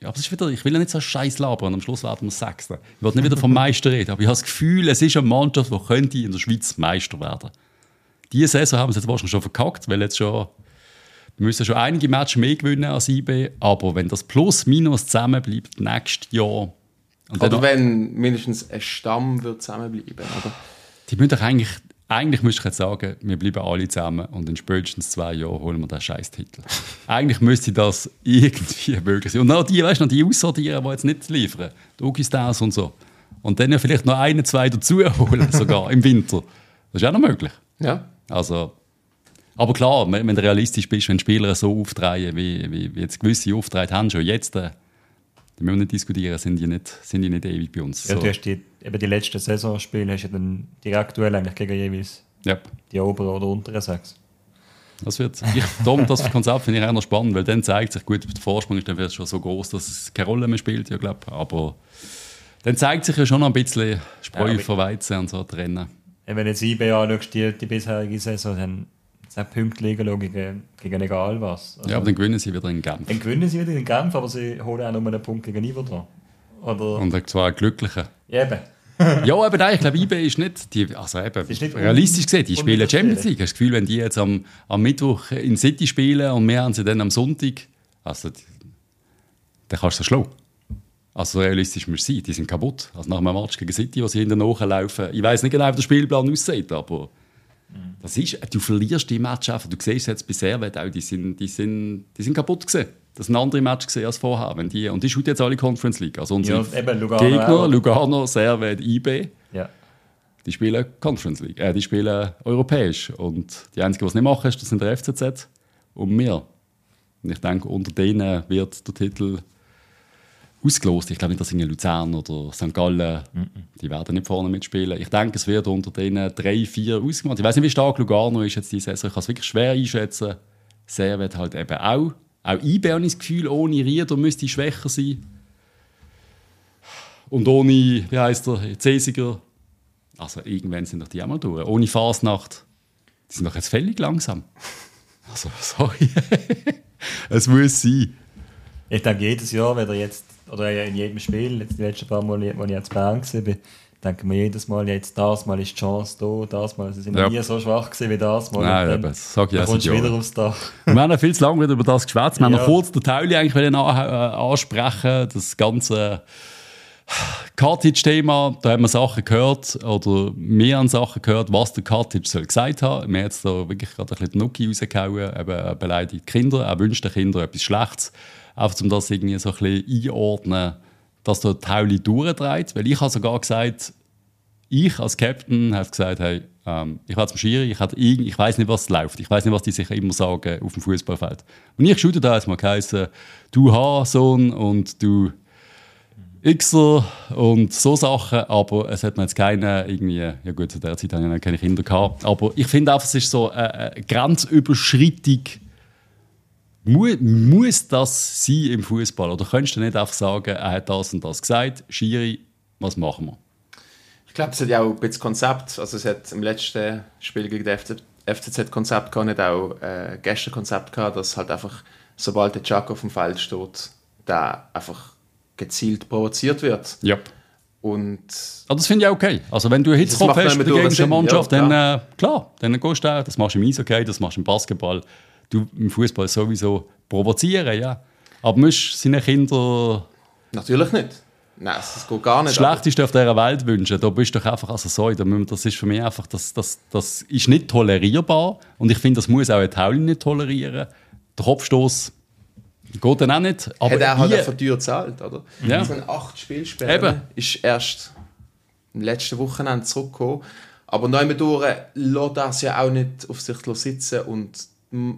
ja, aber es ist wieder, ich will ja nicht so scheiß labern und am Schluss werden wir Sechster. Ich will nicht wieder vom Meister reden, aber ich habe das Gefühl, es ist eine Mannschaft, die könnte in der Schweiz Meister werden. Diese Saison haben sie jetzt wahrscheinlich schon verkackt, weil jetzt schon, wir müssen schon einige Matches mehr gewinnen als IB, aber wenn das Plus Minus zusammen bleibt nächstes Jahr, und Oder wenn mindestens ein Stamm wird zusammenbleiben, oder? die müssen doch eigentlich, eigentlich müsste ich jetzt sagen, wir bleiben alle zusammen und in spätestens zwei Jahren holen wir den scheiß Titel. eigentlich müsste das irgendwie möglich sein. Und noch die, weißt du, noch die aussortieren, die jetzt nicht liefern. Augustins und so. Und dann ja vielleicht noch einen, zwei dazu holen, sogar im Winter. Das ist auch noch möglich. Ja. Also, Aber klar, wenn du realistisch bist, wenn Spieler so auftreten, wie, wie, wie jetzt gewisse auftreten haben, schon jetzt, äh, da müssen wir nicht diskutieren, sind die nicht, sind die nicht ewig bei uns. Ja, So. du hast die, eben die letzten Saisonspiele hast du dann die aktuell eigentlich gegen jeweils Ja. die oberen oder unteren sechs. Das wird, ich, darum, das Konzept finde ich auch noch spannend, weil dann zeigt sich, gut, der Vorsprung ist dann vielleicht schon so groß, dass es keine Rolle mehr spielt, ja, glaub. aber dann zeigt sich ja schon ein bisschen Spreu Ja, von Weizen und so trennen. Wenn jetzt IB anschaust, die, die bisherige Saison, dann Punkte liegen lassen gegen, gegen egal was. Also, Ja, aber dann gewinnen sie wieder in Genf. dann gewinnen sie wieder den Kampf, aber sie holen auch nur einen Punkt gegen dran. Oder? Und zwar. Ja, eben. Ja, aber nein, ich glaube, IB ist nicht, die, also eben, ist nicht realistisch gesehen, die spielen. Champions League. Hast du das Gefühl, wenn die jetzt am, am Mittwoch in City spielen und wir haben sie dann am Sonntag, also, dann kannst du schlagen. Also realistisch muss sein, die sind kaputt. Also nach einem Match gegen City, wo sie hinten nachlaufen. Ich weiß nicht genau, wie der Spielplan aussieht, aber das ist, du verlierst die Match einfach. Du siehst jetzt bei Servet auch, die sind, die sind, die sind kaputt gewesen. Das sind andere Match gesehen als vorher. Wenn die, und die schaut jetzt alle Conference League. Also unsere Ja, eben, Lugano Gegner. Lugano, Servet, IB, Ja. die spielen Conference League. Äh, die spielen europäisch. Und die Einzigen, die es nicht machen, ist, das sind der FCZ und wir. Und ich denke, unter denen wird der Titel ausgelost. Ich glaube nicht, dass irgendwie Luzern oder St. Gallen, die werden nicht vorne mitspielen. Ich denke, es wird unter denen drei, vier ausgemacht. Ich weiß nicht, wie stark Lugano ist jetzt diese Saison. Ich kann es wirklich schwer einschätzen. Sehr wird halt eben auch. Auch IB habe ich das Gefühl, ohne Rieder müsste schwächer sein. Und ohne, wie heißt der, Cäsiger. Also irgendwann sind doch die auch mal durch. Ohne Fasnacht. Die sind doch jetzt völlig langsam. Also, sorry. es muss sein. Ich denke, jedes Jahr, wenn er jetzt, oder in jedem Spiel, jetzt die letzten paar Mal, als ich jetzt Bern war, denken wir jedes Mal, jetzt das Mal ist die Chance da, das Mal. Sie sind Ja. nie so schwach gewesen wie das Mal. Nein, eben, das sag ich dann kommst du wieder aufs Dach. Wir haben ja viel zu lange wieder über das geschwätzt. Wir haben Ja. noch kurz den Tauli eigentlich wollen äh, ansprechen. Das ganze Cartage-Thema, da haben wir Sachen gehört, oder wir haben Sachen gehört, was der Cartage soll gesagt haben. Wir haben jetzt da wirklich gerade ein bisschen die Nuki rausgehauen, eben beleidigt die Kinder, er wünscht den Kindern etwas Schlechtes. Einfach um das irgendwie so ein bisschen einordnen, dass der Tauli durchdreht. Weil ich habe sogar gesagt, ich als Captain habe gesagt, hey, ähm, ich war zum Schiri, ich, ich weiß nicht, was läuft. Ich weiß nicht, was die sich immer sagen auf dem Fußballfeld. Und ich shoote da erstmal geheißen, du H-Sohn und du Xer und so Sachen, aber es hat mir jetzt keine irgendwie, ja gut, zu der Zeit habe ich noch keine Kinder gehabt, aber ich finde einfach, es ist so eine, eine Grenzüberschreitung. Mu muss das sein im Fußball? Oder könntest du nicht einfach sagen, er hat das und das gesagt, Schiri, was machen wir? Ich glaube, es hat ja auch ein bisschen Konzept. Also es hat im letzten Spiel gegen den FC, FCZ Konzept gehabt, nicht auch äh, gestern Konzept gehabt, dass halt einfach, sobald der Jack auf dem Feld steht, der einfach gezielt provoziert wird. Ja. Und Ah, das finde ich auch okay. Also wenn du Hitzkopf macht hast durch eine Mannschaft, ja, dann äh, klar, dann gehst du auch. Das machst du im Eishockey, das machst du im Basketball. Du im Fußball sowieso provozieren, ja. Aber musst seinen Kindern natürlich nicht. Nein, das geht gar nicht. das Schlechteste auf dieser Welt wünschen. Da bist du doch einfach, also sorry, das ist für mich einfach, das, das, das ist nicht tolerierbar. Und ich finde, das muss auch ein Tauli nicht tolerieren. Der Kopfstoß geht dann auch nicht. Aber hat er halt einfach teuer gezahlt, oder? Ja. So ein acht Spielsperren Eben. ist erst im letzten Wochenende zurückgekommen. Aber neu durch lässt das ja auch nicht auf sich sitzen und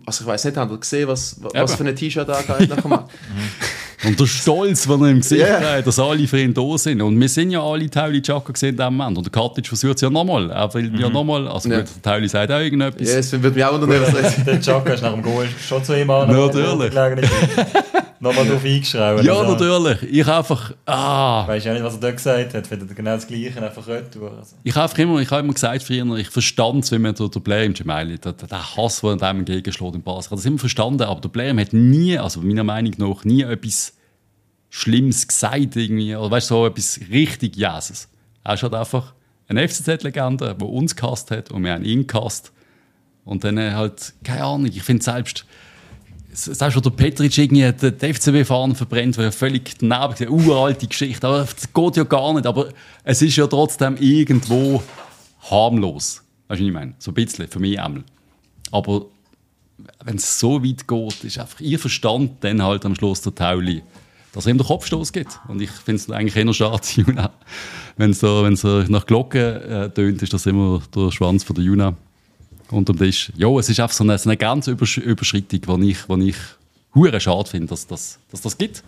also ich weiß nicht, habt ihr gesehen, was, was für ein T-Shirt er gehabt nach dem? Und der Stolz, den er im Gesicht Ja. hat, dass alle für ihn da sind. Und wir sind ja alle Tauli Chaka gesehen in dem Moment. Und der Katic versucht es ja nochmal. Er will ja nochmal. Also Ja. gut, der Tauli sagt auch irgendetwas. Ja, es würde mich auch was Der Chaka ist nach dem Goal schon zu ihm an. Natürlich. Nochmal drauf eingeschraubt. Ja, Also, natürlich. Ich einfach, ah, Ich weiß ja nicht, was er dort gesagt hat. Findet er genau das Gleiche, einfach retour. Also. ich habe immer, ich habe immer gesagt früher, ich verstand es, wie man der, Blair im Gemeinde, der, der Hass, der dem entgegenschlägt im Basel. Ich habe das immer verstanden, aber der Blair hat nie, also meiner Meinung nach, nie etwas Schlimmes gesagt irgendwie, oder weißt du, so etwas richtig Jäses. Er ist halt einfach eine FCZ-Legende, die uns gehasst hat und wir haben ihn gehasst. Und dann halt, keine Ahnung, ich finde selbst, selbst wo der Petric irgendwie den FCB-Fahnen verbrennt, weil er völlig daneben eine uralte Geschichte, aber das geht ja gar nicht, aber es ist ja trotzdem irgendwo harmlos. Weißt du, was ich meine? So ein bisschen, für mich einmal. Aber wenn es so weit geht, ist einfach ihr Verstand dann halt am Schluss der Tauli, dass er ihm den Kopfstoß gibt. Und ich finde es eigentlich eher schade, Juna. Wenn es so, so nach Glocken äh, tönt, ist das immer der Schwanz von der Juna. Unterm Tisch. Ja, es ist einfach so eine, so eine Grenzüberschreitung, die ich, die ich hure schade finde, dass, dass, dass das gibt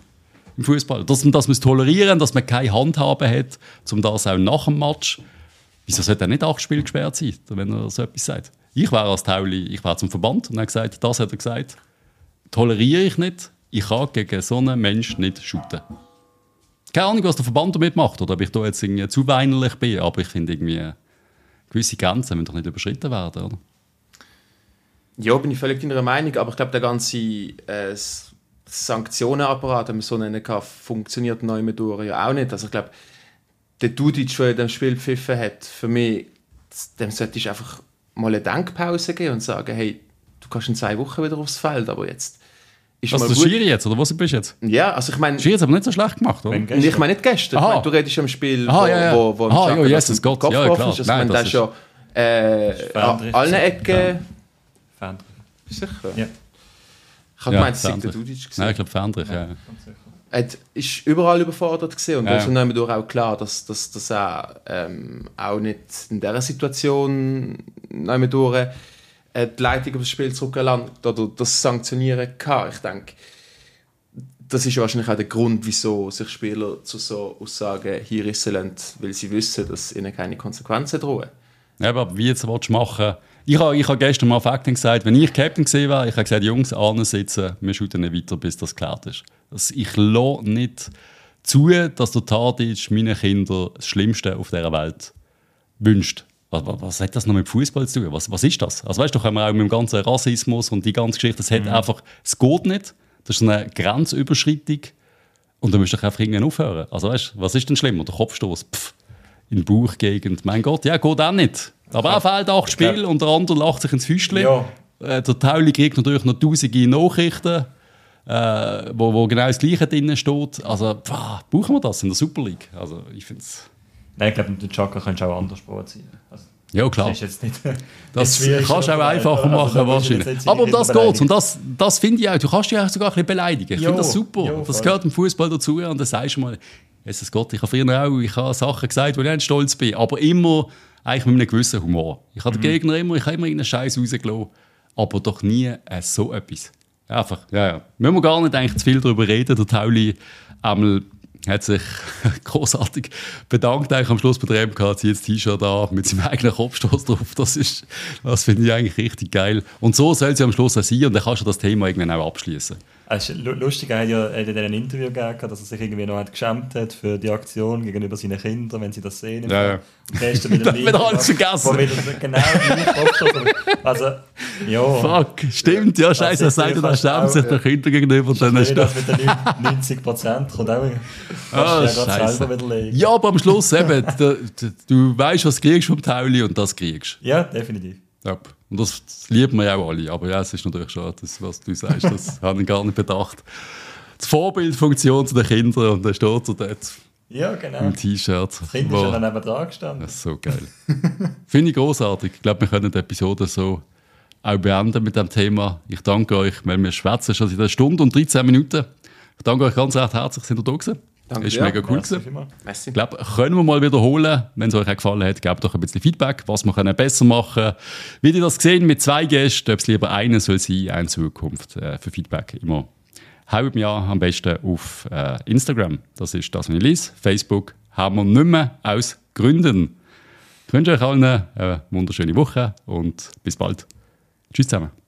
im Fußball. Dass, dass man es tolerieren, dass man keine Handhabe hat, um das auch nach dem Match. Wieso sollte er nicht acht Spiele gesperrt sein, wenn er so etwas sagt? Ich wäre als Tauli, ich wäre zum Verband und habe gesagt, das hat er gesagt, toleriere ich nicht, ich kann gegen so einen Menschen nicht shooten. Keine Ahnung, was der Verband damit macht oder ob ich da jetzt irgendwie zu weinerlich bin, aber ich finde irgendwie, gewisse Grenzen müssen doch nicht überschritten werden, oder? Ja, bin ich völlig deiner Meinung, aber ich glaube, der ganze äh, Sanktionenapparat, wenn man so nennen kann, funktioniert neu mit ja auch nicht. Also ich glaube, der Dudic, der in dem Spiel pfiffen hat, für mich, dem sollte ich einfach mal eine Denkpause geben und sagen, hey, du kannst in zwei Wochen wieder aufs Feld, aber jetzt ist was, mal das Schiri jetzt, oder was bist du jetzt? Ja, also ich meine... Schiri hat aber nicht so schlecht gemacht, oder? Ich meine nicht gestern, ich mein, du redest am Spiel, Aha, wo, ja, ja. wo, wo Aha, ja, Jesus Gott, Kopf ja, klar. Ist. Also Nein, ich meine, das ist schon äh, an allen Ecken... Fendrich. Sicher? Ja. Ich habe gemeint, es sei der Dudic gesehen. Nein, ich glaube Fendrich, ja. Er ist überall überfordert gesehen und ja. da ist dann auch klar, dass, dass, dass er ähm, auch nicht in dieser Situation durch äh, die Leitung auf das Spiel zurückgelangt oder das sanktionieren kann. Ich denke, das ist wahrscheinlich auch der Grund, wieso sich Spieler zu so Aussagen hier lassen, weil sie wissen, dass ihnen keine Konsequenzen drohen. Ja, aber wie jetzt willst du machen? Ich habe ich hab gestern mal auf Acting gesagt, wenn ich Captain gesehen wäre, ich habe gesagt, Jungs, alle sitzen, wir shooten nicht weiter, bis das geklärt ist. Also ich lasse nicht zu, dass der Tadic meinen Kindern das Schlimmste auf dieser Welt wünscht. Was, was, hat das noch mit Fußball zu tun? Was, was ist das? Also weißt du, können wir auch mit dem ganzen Rassismus und die ganze Geschichte, das hat mhm. einfach, es geht nicht. Das ist eine Grenzüberschreitung und da musst du einfach irgendwann aufhören. Also weißt du, was ist denn schlimmer? Der Kopfstoß, pff, in die Bauchgegend. Mein Gott, ja, geht auch nicht. Aber er fehlt acht Spiele ja. und der andere lacht sich ins Füßchen. Ja. Äh, der Tauli kriegt natürlich noch tausende Nachrichten, äh, wo, wo genau das Gleiche drin steht. Also, pah, brauchen wir das in der Super League? Also, ich finde Nein, ich glaube, mit dem Chaka kannst du auch anders provozieren. Also, ja, klar. Das, ist nicht, das kannst du auch einfacher machen, also, wahrscheinlich. Aber um das geht Und das, das finde ich auch. Du kannst dich auch sogar ein bisschen beleidigen. Ich finde das super. Jo, das gehört im Fußball dazu. Und dann sagst du mal, Jesus Gott, ich habe früher auch ich habe Sachen gesagt, wo ich nicht stolz bin. Aber immer eigentlich mit einem gewissen Humor. Ich habe mhm. den Gegner immer, ich habe immer irgendeinen Scheiß rausgelassen, aber doch nie äh, so etwas. Einfach, ja, ja. Müssen wir gar nicht eigentlich zu viel darüber reden. Der Tauli einmal hat sich großartig bedankt eigentlich am Schluss bei der MK, zieht das T-Shirt an mit seinem eigenen Kopfstoß drauf. Das ist, das finde ich eigentlich richtig geil. Und so soll sie am Schluss auch sein und dann kannst du das Thema irgendwann auch abschließen. Es ist lustig, er hat ja in einem Interview gegeben, dass er sich irgendwie noch hat geschämt hat für die Aktion gegenüber seinen Kindern, wenn sie das sehen. Ja, ja. Und gestern mit dem Video, alles vergessen. Genau Also, ja. Fuck, stimmt, ja, scheiße, er sagt, er schämt sich den Kindern gegenüber. Dann ist das mit den 90 Prozent kommt auch oh, selber widerlegen. Ja, aber am Schluss eben, du, du weißt, was du kriegst vom Tauli und das kriegst. Ja, definitiv. Ja. Und das, das lieben wir ja auch alle. Aber ja, es ist natürlich schon das, was du sagst, das habe ich gar nicht bedacht. Die Vorbildfunktion zu den Kindern und dann steht er dort ja, genau. im T-Shirt. Das Kind ist ja neben dran gestanden. Das ist so geil. Finde ich großartig. Ich glaube, wir können die Episode so auch beenden mit dem Thema. Ich danke euch, weil wir schwätzen schon seit einer Stunde und 13 Minuten. Ich danke euch ganz recht herzlich, sind ihr da gewesen. Danke ist mega cool gewesen. Ich glaube, können wir mal wiederholen. Wenn es euch auch gefallen hat, gebt doch ein bisschen Feedback, was wir können besser machen können. Wie ihr das gesehen mit zwei Gästen, ob es lieber einer soll sein, eine Zukunft äh, für Feedback immer. Haut mir an, am besten auf äh, Instagram. Das ist das, was ich lese. Facebook haben wir nicht mehr aus Gründen. Ich wünsche euch allen eine wunderschöne Woche und bis bald. Tschüss zusammen.